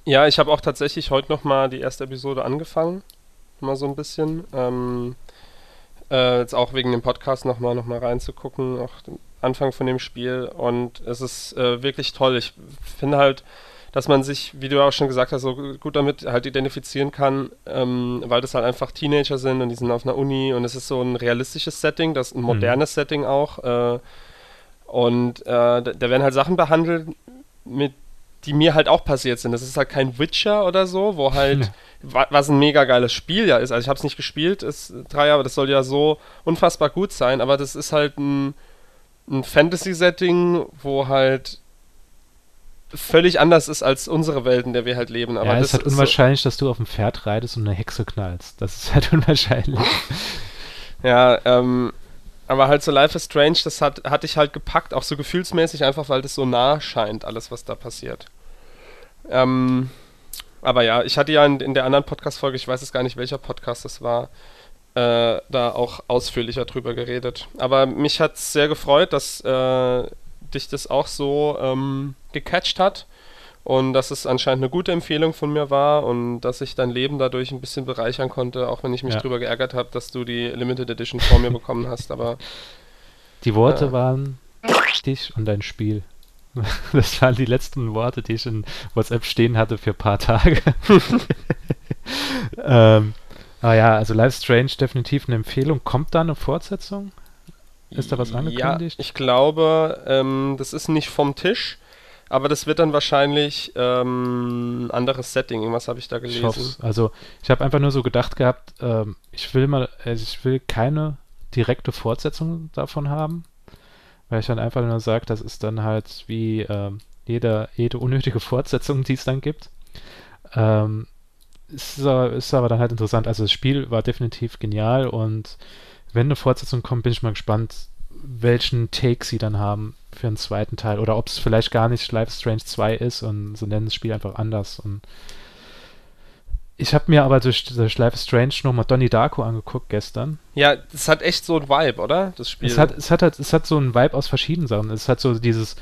ja, ich habe auch tatsächlich heute noch mal die erste Episode angefangen, mal so ein bisschen. Ähm, äh, jetzt auch wegen dem Podcast noch mal, noch mal reinzugucken, auch den Anfang von dem Spiel. Und es ist äh, wirklich toll. Ich finde halt, dass man sich, wie du auch schon gesagt hast, so gut damit halt identifizieren kann, ähm, weil das halt einfach Teenager sind und die sind auf einer Uni und es ist so ein realistisches Setting, das ein modernes Setting auch. Äh, und äh, da, da werden halt Sachen behandelt, mit die mir halt auch passiert sind. Das ist halt kein Witcher oder so, wo halt, <laughs> wa was ein mega geiles Spiel ja ist. Also ich habe es nicht gespielt, ist drei Jahre, das soll ja so unfassbar gut sein, aber das ist halt ein, ein Fantasy-Setting, wo halt völlig anders ist als unsere Welt, in der wir halt leben. Aber ja, es das ist halt ist so- unwahrscheinlich, dass du auf dem Pferd reitest und eine Hexe knallst. Das ist halt <laughs> unwahrscheinlich. Ja, ähm, aber halt so Life is Strange, das hat, hatte ich halt gepackt, auch so gefühlsmäßig, einfach weil das so nah scheint, alles, was da passiert. Ähm, aber ja, ich hatte ja in, in der anderen Podcast-Folge, ich weiß jetzt gar nicht, welcher Podcast das war, äh, da auch ausführlicher drüber geredet. Aber mich hat es sehr gefreut, dass äh, dich das auch so ähm, gecatcht hat und dass es anscheinend eine gute Empfehlung von mir war und dass ich dein Leben dadurch ein bisschen bereichern konnte, auch wenn ich mich Ja. drüber geärgert habe, dass du die Limited Edition vor mir bekommen hast. Aber Die Worte Ja. waren dich und dein Spiel. <laughs> Das waren die letzten Worte, die ich in WhatsApp stehen hatte für ein paar Tage. <laughs> ähm, aber ja, also Life Strange definitiv eine Empfehlung. Kommt da eine Fortsetzung? Ist da was angekündigt? Ja, ich glaube, ähm, das ist nicht vom Tisch, aber das wird dann wahrscheinlich ähm, ein anderes Setting. Irgendwas habe ich da Ich gelesen. hoffe Also ich habe einfach nur so gedacht gehabt, ähm, ich will mal, also ich will keine direkte Fortsetzung davon haben, weil ich dann einfach nur sage, das ist dann halt wie ähm, jede, jede unnötige Fortsetzung, die es dann gibt. Ähm, ist, ist aber dann halt interessant. Also das Spiel war definitiv genial und wenn eine Fortsetzung kommt, bin ich mal gespannt, welchen Take sie dann haben für einen zweiten Teil oder ob es vielleicht gar nicht Life Strange 2 ist und sie nennen das Spiel einfach anders und Ich habe mir aber durch, durch Life Strange nochmal Donnie Darko angeguckt gestern. Ja, das hat echt so ein Vibe, oder? Das Spiel. Es hat, es, hat halt, es hat so einen Vibe aus verschiedenen Sachen. Es hat so dieses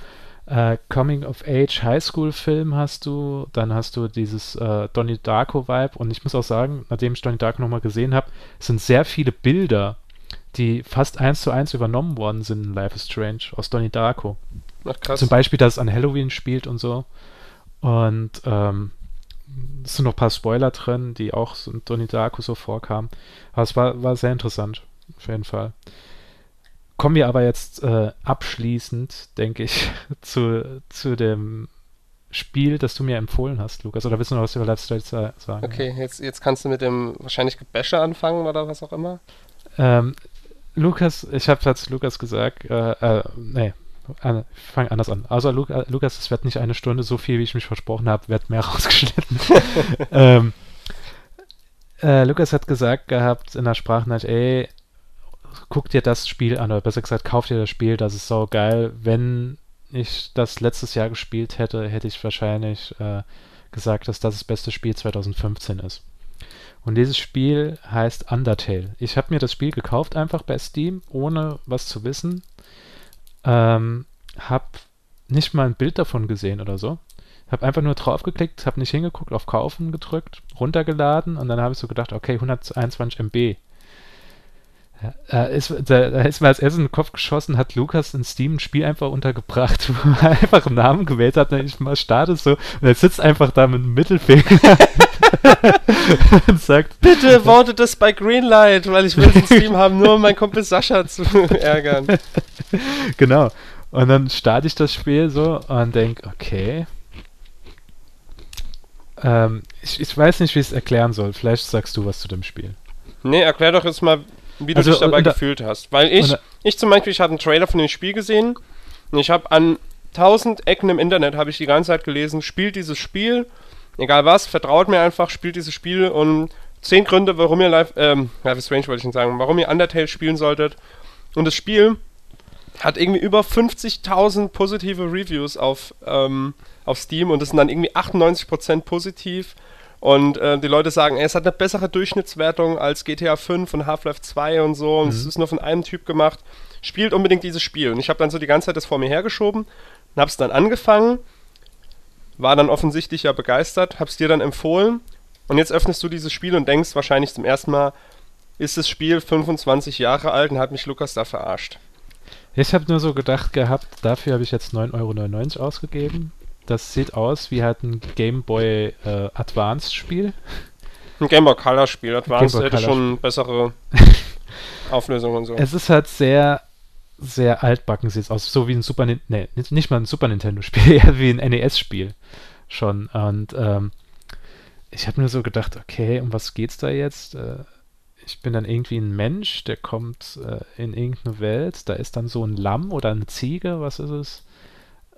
äh, Coming-of-Age Highschool-Film hast du, dann hast du dieses äh, Donnie Darko-Vibe und ich muss auch sagen, nachdem ich Donnie Darko nochmal gesehen habe, sind sehr viele Bilder, die fast eins zu eins übernommen worden sind in Life is Strange aus Donnie Darko. Ach, krass. Zum Beispiel, dass es an Halloween spielt und so. Und ähm, es sind noch ein paar Spoiler drin, die auch in Donnie Darko so vorkamen. Aber es war, war sehr interessant, auf jeden Fall. Kommen wir aber jetzt äh, abschließend, denke ich, <laughs> zu, zu dem Spiel, das du mir empfohlen hast, Lukas. Oder willst du noch was über Life Strange sagen? Okay, jetzt, jetzt kannst du mit dem wahrscheinlich Gebäsche anfangen oder was auch immer. Ähm, Lukas, ich habe zu Lukas gesagt, äh, äh, nee, ich fange anders an. Also äh, Lukas, es wird nicht eine Stunde, so viel wie ich mich versprochen habe, wird mehr <laughs> rausgeschnitten. <laughs> ähm, äh, Lukas hat gesagt gehabt in der Sprachnachricht, ey, guck dir das Spiel an, oder besser gesagt, kauf dir das Spiel, das ist so geil. Wenn ich das letztes Jahr gespielt hätte, hätte ich wahrscheinlich äh, gesagt, dass das das beste Spiel 2015 ist. Und dieses Spiel heißt Undertale. Ich habe mir das Spiel gekauft einfach bei Steam, ohne was zu wissen. Ähm, hab nicht mal ein Bild davon gesehen oder so. Hab einfach nur draufgeklickt, hab nicht hingeguckt, auf Kaufen gedrückt, runtergeladen und dann habe ich so gedacht, okay, 121 MB. Da ist, da, da ist mir als erstes in den Kopf geschossen, hat Lukas in Steam ein Spiel einfach untergebracht, <laughs> wo er einfach einen Namen gewählt hat, und ich mal starte so, und er sitzt einfach da mit dem Mittelfinger <laughs> und sagt, Bitte votet das bei Greenlight, weil ich will es in Steam haben, nur um meinen Kumpel Sascha zu <laughs> ärgern. genau. Und dann starte ich das Spiel so und denke, okay. Ähm, ich, ich weiß nicht, wie ich es erklären soll. Vielleicht sagst du was zu dem Spiel. Nee, erklär doch jetzt mal, wie du Also, dich dabei da- gefühlt hast. Weil ich, da- ich zum Beispiel, ich hatte einen Trailer von dem Spiel gesehen und ich habe an tausend Ecken im Internet, habe ich die ganze Zeit gelesen, spielt dieses Spiel, egal was, vertraut mir einfach, spielt dieses Spiel und zehn Gründe, warum ihr Life, ähm, Life is Strange wollte ich nicht sagen, warum ihr Undertale spielen solltet. Und das Spiel hat irgendwie über 50.000 positive Reviews auf, ähm, auf Steam und das sind dann irgendwie 98% positiv. Und äh, die Leute sagen, ey, es hat eine bessere Durchschnittswertung als GTA 5 und Half-Life 2 und so. Und es ist nur von einem Typ gemacht. Spielt unbedingt dieses Spiel. Und ich habe dann so die ganze Zeit das vor mir hergeschoben und habe es dann angefangen. War dann offensichtlich ja begeistert, habe es dir dann empfohlen. Und jetzt öffnest du dieses Spiel und denkst wahrscheinlich zum ersten Mal, ist das Spiel 25 Jahre alt und hat mich Lukas da verarscht. Ich habe nur so gedacht gehabt, dafür habe ich jetzt 9,99 Euro ausgegeben. Das sieht aus wie halt ein Game Boy äh, Advance Spiel. Ein Game Boy Color Spiel, Boy hätte Color schon bessere <laughs> Auflösung und so. Es ist halt sehr, sehr altbacken sieht es aus. So wie ein Super Nin nee, nicht, mal ein Super Nintendo Spiel, <laughs> eher wie ein NES Spiel schon. Und ähm, ich habe nur so gedacht, okay, um was geht's da jetzt? Äh, ich bin dann irgendwie ein Mensch, der kommt äh, in irgendeine Welt, da ist dann so ein Lamm oder eine Ziege, was ist es?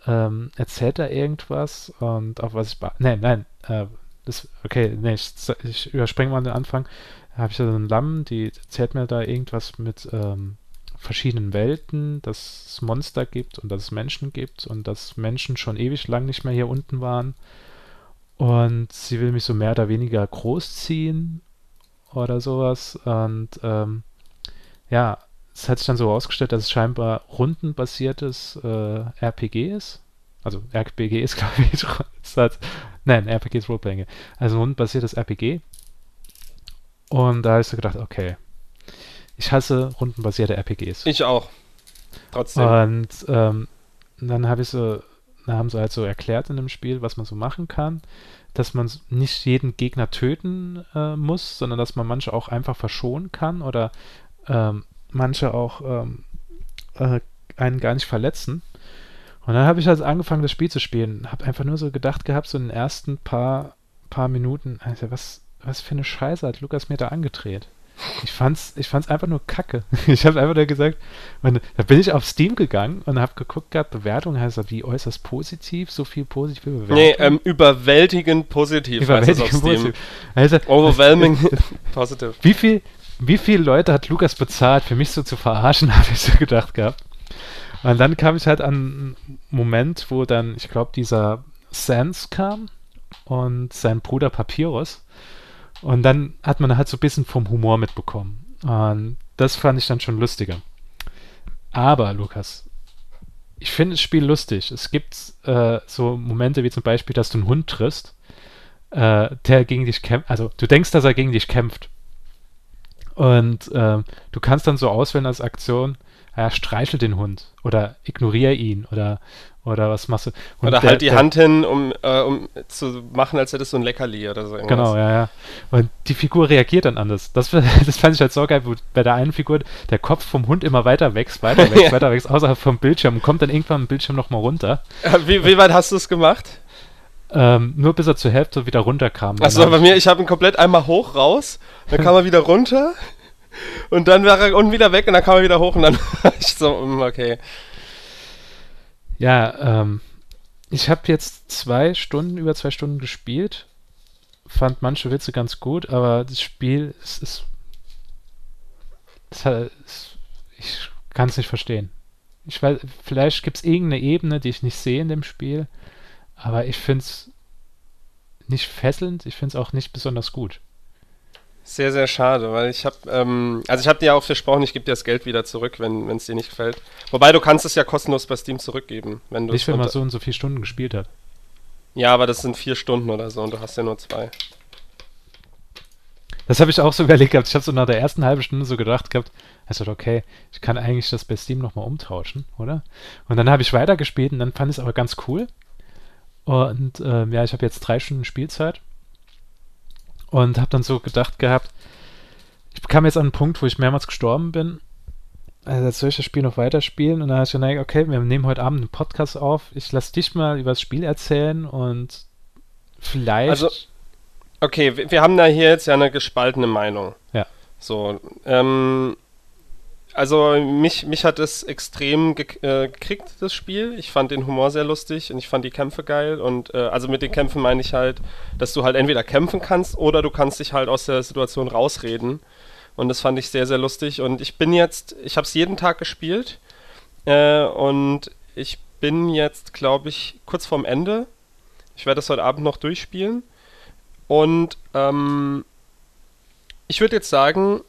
Ähm, erzählt er irgendwas und auf was ich. Nein, nein, äh, das, okay, nee, ich, ich überspringe mal den Anfang. Da habe ich so ein Lamm, die erzählt mir da irgendwas mit ähm, verschiedenen Welten, dass es Monster gibt und dass es Menschen gibt und dass Menschen schon ewig lang nicht mehr hier unten waren. Und sie will mich so mehr oder weniger großziehen oder sowas. Und ähm, ja, es hat sich dann so herausgestellt, dass es scheinbar rundenbasiertes äh, RPG ist. Also RPG ist, <laughs> glaube ich, hat, nein, RPG ist Roleplaying. Also rundenbasiertes RPG. Und da habe ich so gedacht, okay, ich hasse rundenbasierte RPGs. Ich auch. Trotzdem. Und ähm, dann habe ich so, dann haben sie halt so erklärt in dem Spiel, was man so machen kann, dass man nicht jeden Gegner töten äh, muss, sondern dass man manche auch einfach verschonen kann oder ähm, manche auch ähm, äh, einen gar nicht verletzen. Und dann habe ich halt angefangen, das Spiel zu spielen. Habe einfach nur so gedacht gehabt, so in den ersten paar, paar Minuten, Alter, was, was für eine Scheiße hat Lukas mir da angedreht. Ich fand's, ich fand's einfach nur kacke. <laughs> Ich habe einfach nur gesagt, und da bin ich auf Steam gegangen und habe geguckt gehabt, Bewertung heißt das wie äußerst positiv, so viel positive Bewertung. nee, ähm, überwältigend positiv heißt es auf Überwältigend Steam. positiv. Also, Overwhelming positive. wie viel, wie viele Leute hat Lukas bezahlt, für mich so zu verarschen, <laughs> habe ich so gedacht gehabt. Und dann kam ich halt an einen Moment, wo dann, ich glaube, dieser Sans kam und sein Bruder Papyrus. Und dann hat man halt so ein bisschen vom Humor mitbekommen. Und das fand ich dann schon lustiger. Aber, Lukas, ich finde das Spiel lustig. Es gibt äh, so Momente wie zum Beispiel, dass du einen Hund triffst, äh, der gegen dich kämpft. Also, du denkst, dass er gegen dich kämpft. Und äh, du kannst dann so auswählen als Aktion, ja, streichel den Hund oder ignoriere ihn oder, oder was machst du? Und Oder der- halt die der- Hand hin, um, äh, um zu machen, als hättest du ein Leckerli oder so. irgendwas. Genau, ja, ja. Und die Figur reagiert dann anders. Das, <laughs> das fand ich halt so geil, wo bei der einen Figur der Kopf vom Hund immer weiter wächst, weiter <laughs> wächst, Ja. weiter wächst, außerhalb vom Bildschirm und kommt dann irgendwann am Bildschirm nochmal runter. Äh, Wie, wie weit hast du es gemacht? Ähm, nur bis er zur Hälfte wieder runterkam. Dann bei mir, ich habe ihn komplett einmal hoch raus, dann kam er wieder runter und dann war er unten wieder weg und dann kam er wieder hoch und dann <laughs> war ich so, mm, okay. Ja, ähm, ich habe jetzt zwei Stunden, über zwei Stunden gespielt. Fand manche Witze ganz gut, aber das Spiel es ist. Es hat, es, ich kann es nicht verstehen. Ich weiß, vielleicht gibt es irgendeine Ebene, die ich nicht sehe in dem Spiel, aber ich finde es nicht fesselnd, ich finde es auch nicht besonders gut. Sehr, sehr schade, weil ich habe, ähm, also ich habe dir ja auch versprochen, ich gebe dir das Geld wieder zurück, wenn es dir nicht gefällt. Wobei du kannst es ja kostenlos bei Steam zurückgeben, wenn du Nicht, wenn man so und so viele Stunden gespielt hat. Ja, aber das sind vier Stunden oder so und du hast ja nur zwei. Das habe ich auch so <laughs> überlegt gehabt. Ich habe so nach der ersten halben Stunde so gedacht gehabt, also okay, ich kann eigentlich das bei Steam nochmal umtauschen, oder? Und dann habe ich weitergespielt und dann fand ich es aber ganz cool. Und ähm, ja, ich habe jetzt drei Stunden Spielzeit und habe dann so gedacht gehabt, ich kam jetzt an einen Punkt, wo ich mehrmals gestorben bin. Also jetzt soll ich das Spiel noch weiterspielen und dann habe ich gedacht, okay, wir nehmen heute Abend einen Podcast auf. Ich lasse dich mal über das Spiel erzählen und vielleicht. Also, Okay, wir, wir haben da hier jetzt ja eine gespaltene Meinung. Ja. So, ähm, also mich, mich hat es extrem ge äh, gekriegt, das Spiel. Ich fand den Humor sehr lustig und ich fand die Kämpfe geil. Und äh, also mit den Kämpfen meine ich halt, dass du halt entweder kämpfen kannst oder du kannst dich halt aus der Situation rausreden. Und das fand ich sehr, sehr lustig. Und ich bin jetzt, ich habe es jeden Tag gespielt. Äh, und ich bin jetzt, glaube ich, kurz vorm Ende. Ich werde das heute Abend noch durchspielen. Und ähm, ich würde jetzt sagen,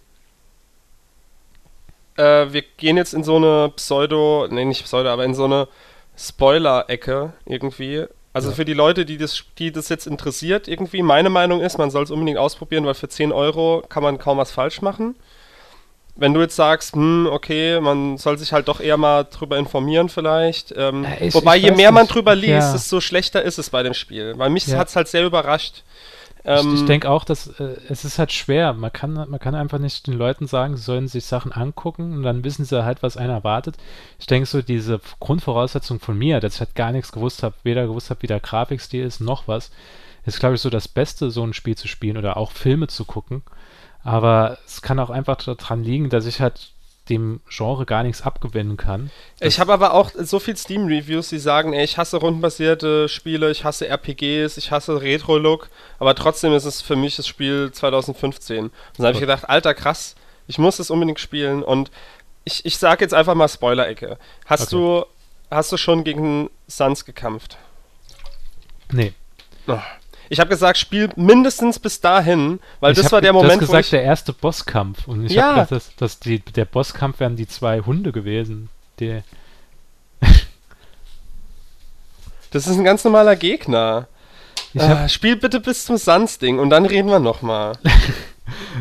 äh, wir gehen jetzt in so eine Pseudo, nee, nicht Pseudo, aber in so eine Spoiler-Ecke irgendwie. Also für die Leute, die das, die das jetzt interessiert, irgendwie, meine Meinung ist, man soll es unbedingt ausprobieren, weil für 10 Euro kann man kaum was falsch machen. Wenn du jetzt sagst, hm, okay, man soll sich halt doch eher mal drüber informieren vielleicht. Ähm, Ja, ich- wobei, ich je mehr man nicht. drüber liest, Ja. desto schlechter ist es bei dem Spiel. Weil mich Ja. hat es halt sehr überrascht. Ich, Ähm, ich denke auch, dass äh, es ist halt schwer. Man kann, man kann einfach nicht den Leuten sagen, sie sollen sich Sachen angucken und dann wissen sie halt, was einen erwartet. Ich denke so, diese Grundvoraussetzung von mir, dass ich halt gar nichts gewusst habe, weder gewusst habe, wie der Grafikstil ist, noch was, ist, glaube ich, so das Beste, so ein Spiel zu spielen oder auch Filme zu gucken. Aber es kann auch einfach daran liegen, dass ich halt dem Genre gar nichts abgewinnen kann. Ich habe aber auch so viel Steam-Reviews, die sagen, ey, ich hasse rundenbasierte Spiele, ich hasse RPGs, ich hasse Retro-Look, aber trotzdem ist es für mich das Spiel 2015. Und dann habe ich gedacht, alter krass, ich muss es unbedingt spielen und ich, ich sage jetzt einfach mal Spoiler-Ecke. Hast Okay. du hast du schon gegen Sans gekämpft? Nee. Oh. Ich habe gesagt, spiel mindestens bis dahin, weil ich das war der Moment, Du hast gesagt, wo ich, der erste Bosskampf. Und ich Ja. habe gedacht, dass, dass die, der Bosskampf wären die zwei Hunde gewesen. Die, <laughs> das ist ein ganz normaler Gegner. ich hab, Ah, spiel bitte bis zum Sans-Ding und dann reden wir nochmal. <laughs>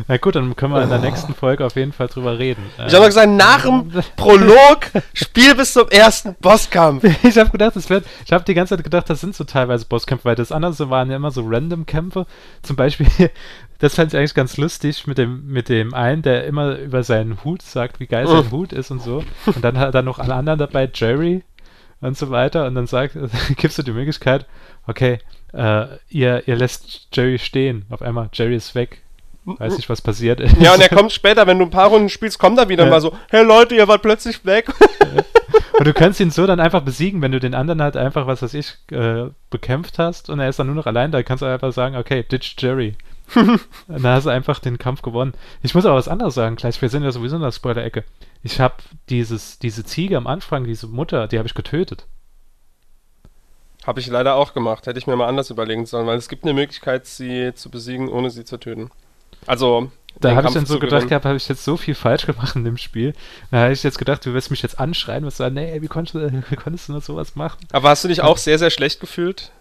na gut, dann können wir in der <laughs> nächsten Folge auf jeden Fall drüber reden. Ich habe gesagt, nach dem Prolog, spiel bis zum ersten Bosskampf. <laughs> ich habe gedacht, das wird. Ich habe die ganze Zeit gedacht, das sind so teilweise Bosskämpfe, weil das andere so waren ja immer so Random-Kämpfe. Zum Beispiel, <laughs> das fand ich eigentlich ganz lustig mit dem, mit dem einen, der immer über seinen Hut sagt, wie geil sein Oh. Hut ist und so. Und dann hat er noch alle anderen dabei, Jerry und so weiter. Und dann sagt, gibst du die Möglichkeit, okay, äh, ihr, ihr lässt Jerry stehen. Auf einmal, Jerry ist weg. Weiß nicht, was passiert <laughs> ist. Ja, und er kommt später, wenn du ein paar Runden spielst, kommt er wieder Ja. mal so, hey Leute, ihr wart plötzlich weg. <laughs> Und du kannst ihn so dann einfach besiegen, wenn du den anderen halt einfach, was weiß ich, äh, bekämpft hast und er ist dann nur noch allein, da kannst du einfach sagen, okay, ditch Jerry. <laughs> und dann hast du einfach den Kampf gewonnen. Ich muss aber was anderes sagen, gleich, wir sind ja sowieso in der Spoiler-Ecke. Ich habe dieses, diese Ziege am Anfang, diese Mutter, die habe ich getötet. Habe ich leider auch gemacht. Hätte ich mir mal anders überlegen sollen, weil es gibt eine Möglichkeit, sie zu besiegen, ohne sie zu töten. Also. Da habe ich dann so gedacht gehabt, habe ich jetzt so viel falsch gemacht in dem Spiel. Da habe ich jetzt gedacht, du wirst mich jetzt anschreien, was sagen, nee, wie konntest du, <laughs> wie konntest du nur sowas machen? Aber hast du dich auch sehr, sehr schlecht gefühlt?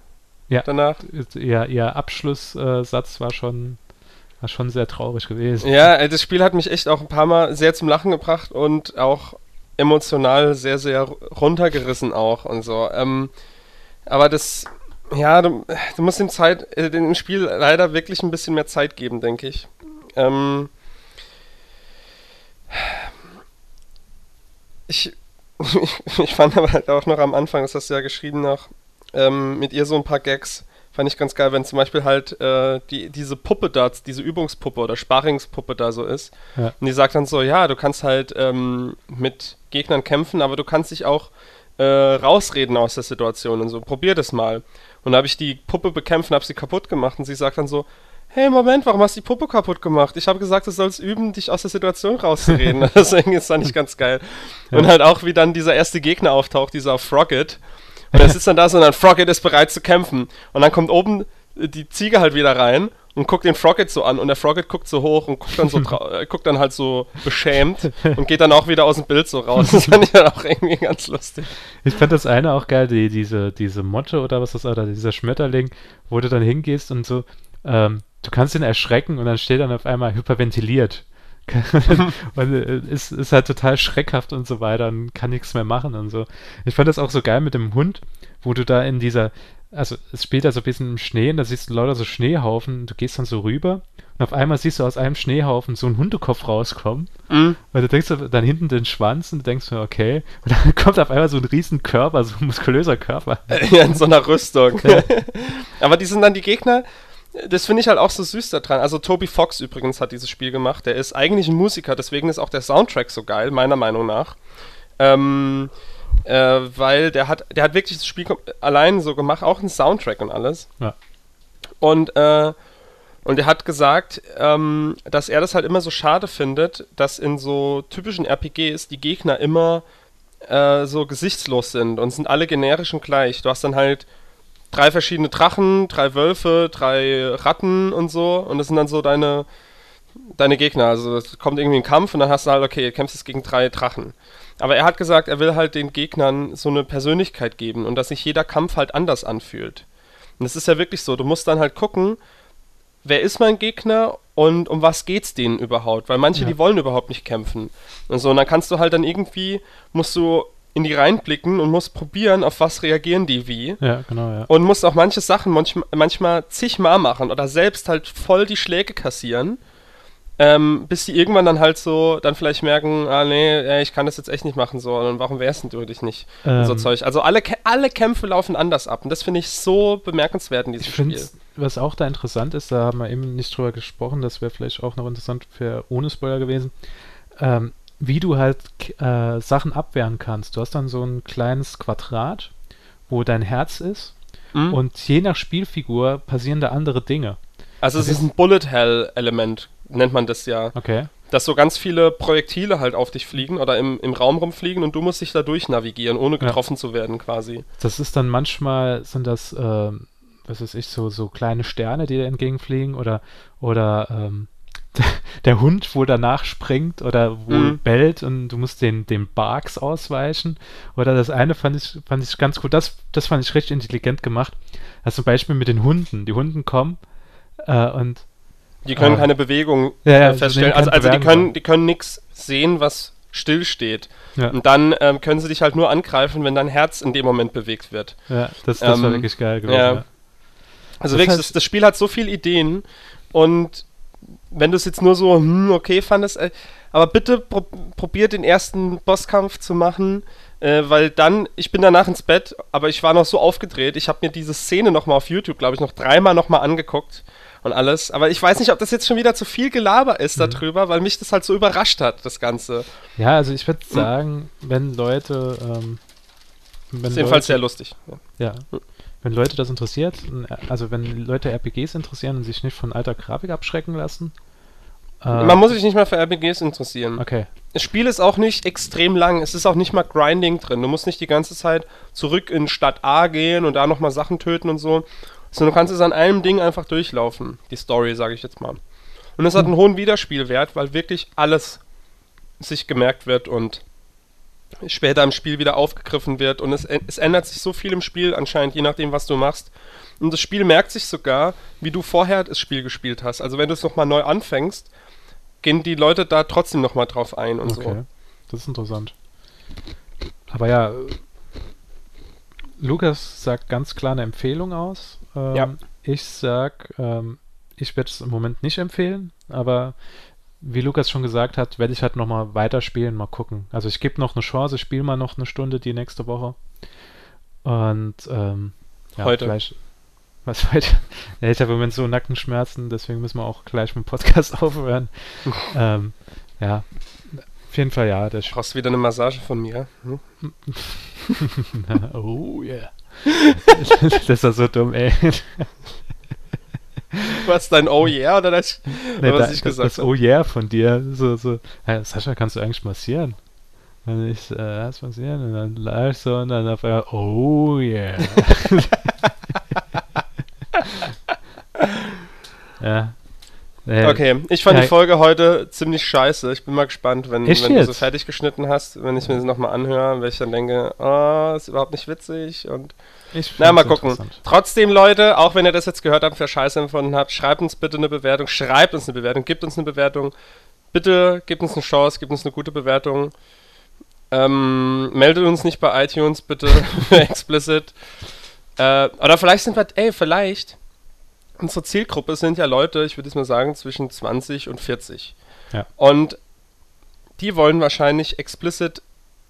Ja. Danach? Ja, ihr Abschlusssatz war schon, war schon sehr traurig gewesen. Ja, das Spiel hat mich echt auch ein paar Mal sehr zum Lachen gebracht und auch emotional sehr, sehr runtergerissen auch und so. Ähm, aber das, ja, du, du musst dem Zeit, äh, dem Spiel leider wirklich ein bisschen mehr Zeit geben, denke ich. Ähm, ich, <laughs> ich, fand aber halt auch noch am Anfang, das hast du ja geschrieben noch, ähm, mit ihr so ein paar Gags. Fand ich ganz geil, wenn zum Beispiel halt äh, die, diese Puppe da, diese Übungspuppe oder Sparingspuppe da so ist. Ja. Und die sagt dann so, ja, du kannst halt ähm, mit Gegnern kämpfen, aber du kannst dich auch äh, rausreden aus der Situation und so. Probier das mal. Und da habe ich die Puppe bekämpft und habe sie kaputt gemacht. Und sie sagt dann so, hey, Moment, warum hast du die Puppe kaputt gemacht? Ich habe gesagt, du sollst üben, dich aus der Situation rauszureden. <laughs> Deswegen ist das nicht ganz geil. Ja. Und halt auch, wie dann dieser erste Gegner auftaucht, dieser Frogget. Und er sitzt dann da so und dann Frogget ist bereit zu kämpfen. Und dann kommt oben die Ziege halt wieder rein und guckt den Frogget so an und der Frogget guckt so hoch und guckt dann so äh, guckt dann halt so beschämt <laughs> und geht dann auch wieder aus dem Bild so raus. Das fand ich dann auch irgendwie ganz lustig. Ich fand das eine auch geil, die, diese, diese Motte oder was das oder dieser Schmetterling, wo du dann hingehst und so, ähm, du kannst ihn erschrecken und dann steht dann auf einmal hyperventiliert. <laughs> und äh, ist, ist halt total schreckhaft und so weiter und kann nichts mehr machen und so. Ich fand das auch so geil mit dem Hund, wo du da in dieser, also es spielt da so ein bisschen im Schnee und da siehst du lauter so Schneehaufen, du gehst dann so rüber und auf einmal siehst du aus einem Schneehaufen so einen Hundekopf rauskommen Mhm. und du denkst dann hinten den Schwanz und du denkst mir, okay. Und dann <laughs> kommt auf einmal so ein riesen Körper, so ein muskulöser Körper. <laughs> Ja, in so einer Rüstung. <laughs> Aber die sind dann die Gegner. Das finde ich halt auch so süß daran. Also Toby Fox übrigens hat dieses Spiel gemacht. Der ist eigentlich ein Musiker, deswegen ist auch der Soundtrack so geil, meiner Meinung nach. Ähm, äh, weil der hat, der hat wirklich das Spiel allein so gemacht, auch einen Soundtrack und alles. Ja. Und, äh, und er hat gesagt, ähm, dass er das halt immer so schade findet, dass in so typischen RPGs die Gegner immer äh, so gesichtslos sind und sind alle generisch und gleich. Du hast dann halt drei verschiedene Drachen, drei Wölfe, drei Ratten und so und das sind dann so deine deine Gegner. Also es kommt irgendwie ein Kampf und dann hast du halt, okay, du kämpfst jetzt gegen drei Drachen. Aber er hat gesagt, er will halt den Gegnern so eine Persönlichkeit geben und dass sich jeder Kampf halt anders anfühlt. Und es ist ja wirklich so, du musst dann halt gucken, wer ist mein Gegner und um was geht's denen überhaupt? Weil manche, Ja. die wollen überhaupt nicht kämpfen. Und so, und dann kannst du halt dann irgendwie, musst du in die reinblicken und musst probieren, auf was reagieren die wie. Ja, genau, ja. Und musst auch manche Sachen manchmal, manchmal zigmal machen oder selbst halt voll die Schläge kassieren. Ähm, bis die irgendwann dann halt so, dann vielleicht merken, ah nee, ey, ich kann das jetzt echt nicht machen, so, und warum wehrst denn du dich nicht? Und so Ähm, Zeug. Also alle, alle Kämpfe laufen anders ab und das finde ich so bemerkenswert in diesem Ich Spiel. was auch da interessant ist, da haben wir eben nicht drüber gesprochen, das wäre vielleicht auch noch interessant für ohne Spoiler gewesen, ähm, wie du halt äh, Sachen abwehren kannst. Du hast dann so ein kleines Quadrat, wo dein Herz ist Mhm. und je nach Spielfigur passieren da andere Dinge. also es ist ein Bullet Hell Element, nennt man das ja. Okay. Dass so ganz viele Projektile halt auf dich fliegen oder im, im Raum rumfliegen und du musst dich da durchnavigieren, ohne Ja. getroffen zu werden quasi. Das ist dann manchmal, sind das, ähm, was weiß ich, so, so kleine Sterne, die dir entgegenfliegen oder, oder ähm, <laughs> der Hund, wo danach springt oder wo Mhm. bellt und du musst den, den Barks ausweichen. Oder das eine fand ich, fand ich ganz gut, das, das fand ich richtig intelligent gemacht. Also zum Beispiel mit den Hunden. Die Hunden kommen äh, und Die können Ah. keine Bewegung Ja, äh, feststellen. Also, also die können, die können nichts sehen, was still steht. ja, Und dann ähm, können sie dich halt nur angreifen, wenn dein Herz in dem Moment bewegt wird. ja das, das war Ähm, wirklich geil gewesen. ja. Ja. Also Das wirklich, heißt- das, das Spiel hat so viele Ideen und wenn du es jetzt nur so, hm, okay fandest, äh, aber bitte pro probier den ersten Bosskampf zu machen, äh, weil dann, ich bin danach ins Bett, aber ich war noch so aufgedreht, ich habe mir diese Szene nochmal auf YouTube, glaube ich, noch dreimal nochmal angeguckt und alles, aber ich weiß nicht, ob das jetzt schon wieder zu viel Gelaber ist Mhm. darüber, weil mich das halt so überrascht hat, das Ganze. ja, also ich würde sagen, wenn Leute, ähm, wenn ist jedenfalls Leute- sehr lustig. Ja. Ja. Wenn Leute das interessiert, also wenn Leute RPGs interessieren und sich nicht von alter Grafik abschrecken lassen. äh, Man muss sich nicht mal für RPGs interessieren. Okay. das Spiel ist auch nicht extrem lang. Es ist auch nicht mal Grinding drin. Du musst nicht die ganze Zeit zurück in Stadt A gehen und da nochmal Sachen töten und so. Sondern du kannst es an einem Ding einfach durchlaufen. Die Story, sage ich jetzt mal. Und es hat einen hohen Wiederspielwert, weil wirklich alles sich gemerkt wird und später im Spiel wieder aufgegriffen wird. Und es, es ändert sich so viel im Spiel anscheinend, je nachdem, was du machst. Und das Spiel merkt sich sogar, wie du vorher das Spiel gespielt hast. Also wenn du es nochmal neu anfängst, gehen die Leute da trotzdem nochmal drauf ein und Okay, so. das ist interessant. Aber ja, Lukas sagt ganz klar eine Empfehlung aus. Ähm, Ja. Ich sag, ähm, ich werde es im Moment nicht empfehlen, aber wie Lukas schon gesagt hat, werde ich halt nochmal weiterspielen, mal gucken. Also ich gebe noch eine Chance, spiele mal noch eine Stunde die nächste Woche. Und ähm, ja, Heute. Vielleicht, was heute? <laughs> Ja, ich habe im Moment so Nackenschmerzen, deswegen müssen wir auch gleich mit dem Podcast <laughs> aufhören. ähm, ja, auf jeden Fall ja, Spiel. Brauchst du wieder eine Massage von mir? Hm? <laughs> oh yeah. <laughs> das war so dumm, ey. Was dein Oh yeah oder das, Nee, was da, ich das, gesagt das habe? Oh yeah von dir. So, so. Hey, Sascha, kannst du eigentlich massieren? Und ich, äh, was massieren? Und dann live so und dann auf einmal, oh yeah. <laughs> ja. Äh, Okay, ich fand Ja. die Folge heute ziemlich scheiße. Ich bin mal gespannt, wenn, wenn du jetzt? fertig geschnitten hast, wenn ich mir das nochmal anhöre, weil ich dann denke, oh, ist überhaupt nicht witzig und Ich Na, mal gucken. Trotzdem, Leute, auch wenn ihr das jetzt gehört habt, für Scheiße empfunden habt, schreibt uns bitte eine Bewertung, schreibt uns eine Bewertung, gebt uns eine Bewertung. Bitte gebt uns eine Chance, gebt uns eine gute Bewertung. Ähm, meldet uns nicht bei iTunes, bitte, <laughs> explicit. Äh, oder vielleicht sind wir, ey, vielleicht, unsere Zielgruppe sind ja Leute, ich würde jetzt mal sagen, zwischen 20 und 40. Ja. Und die wollen wahrscheinlich explicit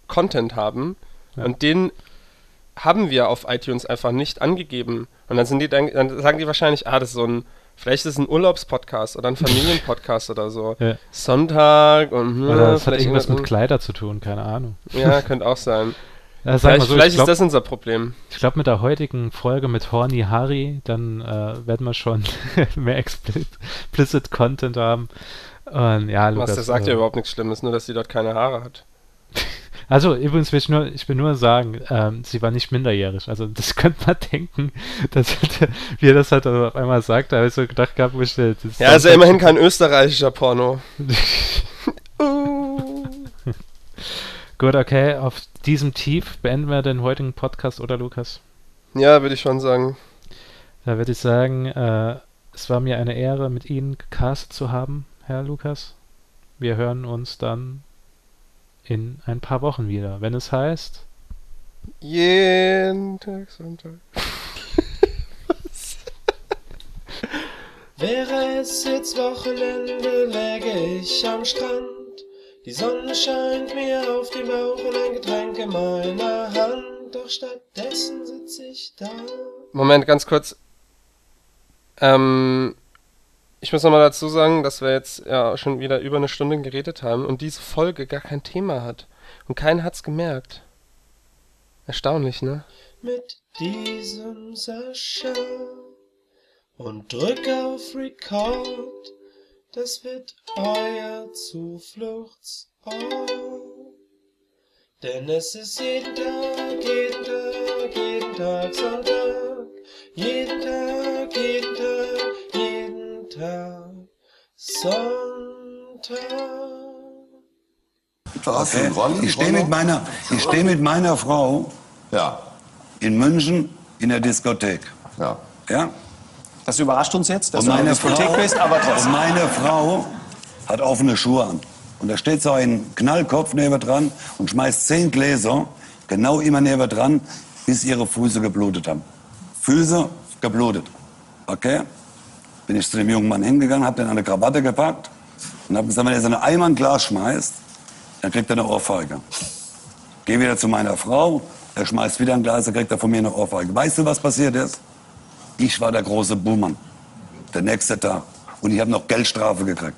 Content haben. Ja. Und den haben wir auf iTunes einfach nicht angegeben. Und dann sind die dann, dann sagen die wahrscheinlich, ah, das ist so ein, vielleicht ist es ein Urlaubspodcast oder ein Familienpodcast oder so. Ja. Sonntag und hm, Oder es hat vielleicht irgendwas mit Kleider zu tun, keine Ahnung. Ja, könnte auch sein. <laughs> Sag Vielleicht, so, vielleicht ich glaube, ist das unser Problem. glaub, mit der heutigen Folge mit Horny Harry, dann äh, werden wir schon <laughs> mehr explicit, Content haben. Und ja, Lukas. Was, der sagt also, ja überhaupt nichts Schlimmes, nur dass sie dort keine Haare hat. <laughs> Also übrigens will ich nur, ich will nur sagen, ähm, sie war nicht minderjährig. Also das <laughs> könnte man denken, dass wie er das halt auf einmal sagt, da habe ich so gedacht gehabt, wo ich äh, das Ja, ja immerhin kein österreichischer Porno. Gut, okay, auf diesem Tief beenden wir den heutigen Podcast, oder Lukas? Ja, würde ich schon sagen. Da würde ich sagen, äh, es war mir eine Ehre, mit Ihnen gecastet zu haben, Herr Lukas. Wir hören uns dann in ein paar Wochen wieder, wenn es heißt. Jeden Tag Sonntag. <laughs> Wäre es jetzt Wochenende, läge ich am Strand. Die Sonne scheint mir auf den Bauch und ein Getränk in meiner Hand. Doch stattdessen sitz ich da. Moment, ganz kurz. Ähm, ich muss nochmal dazu sagen, dass wir jetzt ja schon wieder über eine Stunde geredet haben und diese Folge gar kein Thema hat. Und keiner hat's gemerkt. Erstaunlich, ne? mit diesem Sascha und drück auf Record. Das wird euer Zufluchtsort. Denn es ist jeden Tag, jeden Tag, jeden Tag Sonntag. Jeden Tag, jeden Tag, jeden Tag Sonntag. Okay. Ich stehe mit meiner, ich stehe mit meiner Frau Ja, in München in der Diskothek. ja. Ja? Das überrascht uns jetzt, dass Und du in der Diskothek Frau, bist, aber und trotzdem. meine Frau hat offene Schuhe an. Und da steht so ein Knallkopf neben dran und schmeißt zehn Gläser genau immer neben dran, bis ihre Füße geblutet haben. Füße geblutet. Okay? Bin ich zu dem jungen Mann hingegangen, hab den an der Krawatte gepackt und hab gesagt, wenn er so eine Eimer ein Glas schmeißt, dann kriegt er eine Ohrfeige. Geh wieder zu meiner Frau, er schmeißt wieder ein Glas, dann kriegt er von mir eine Ohrfeige. Weißt du, was passiert ist? Ich war der große Buhmann. Der nächste Tag. Und ich habe noch Geldstrafe gekriegt.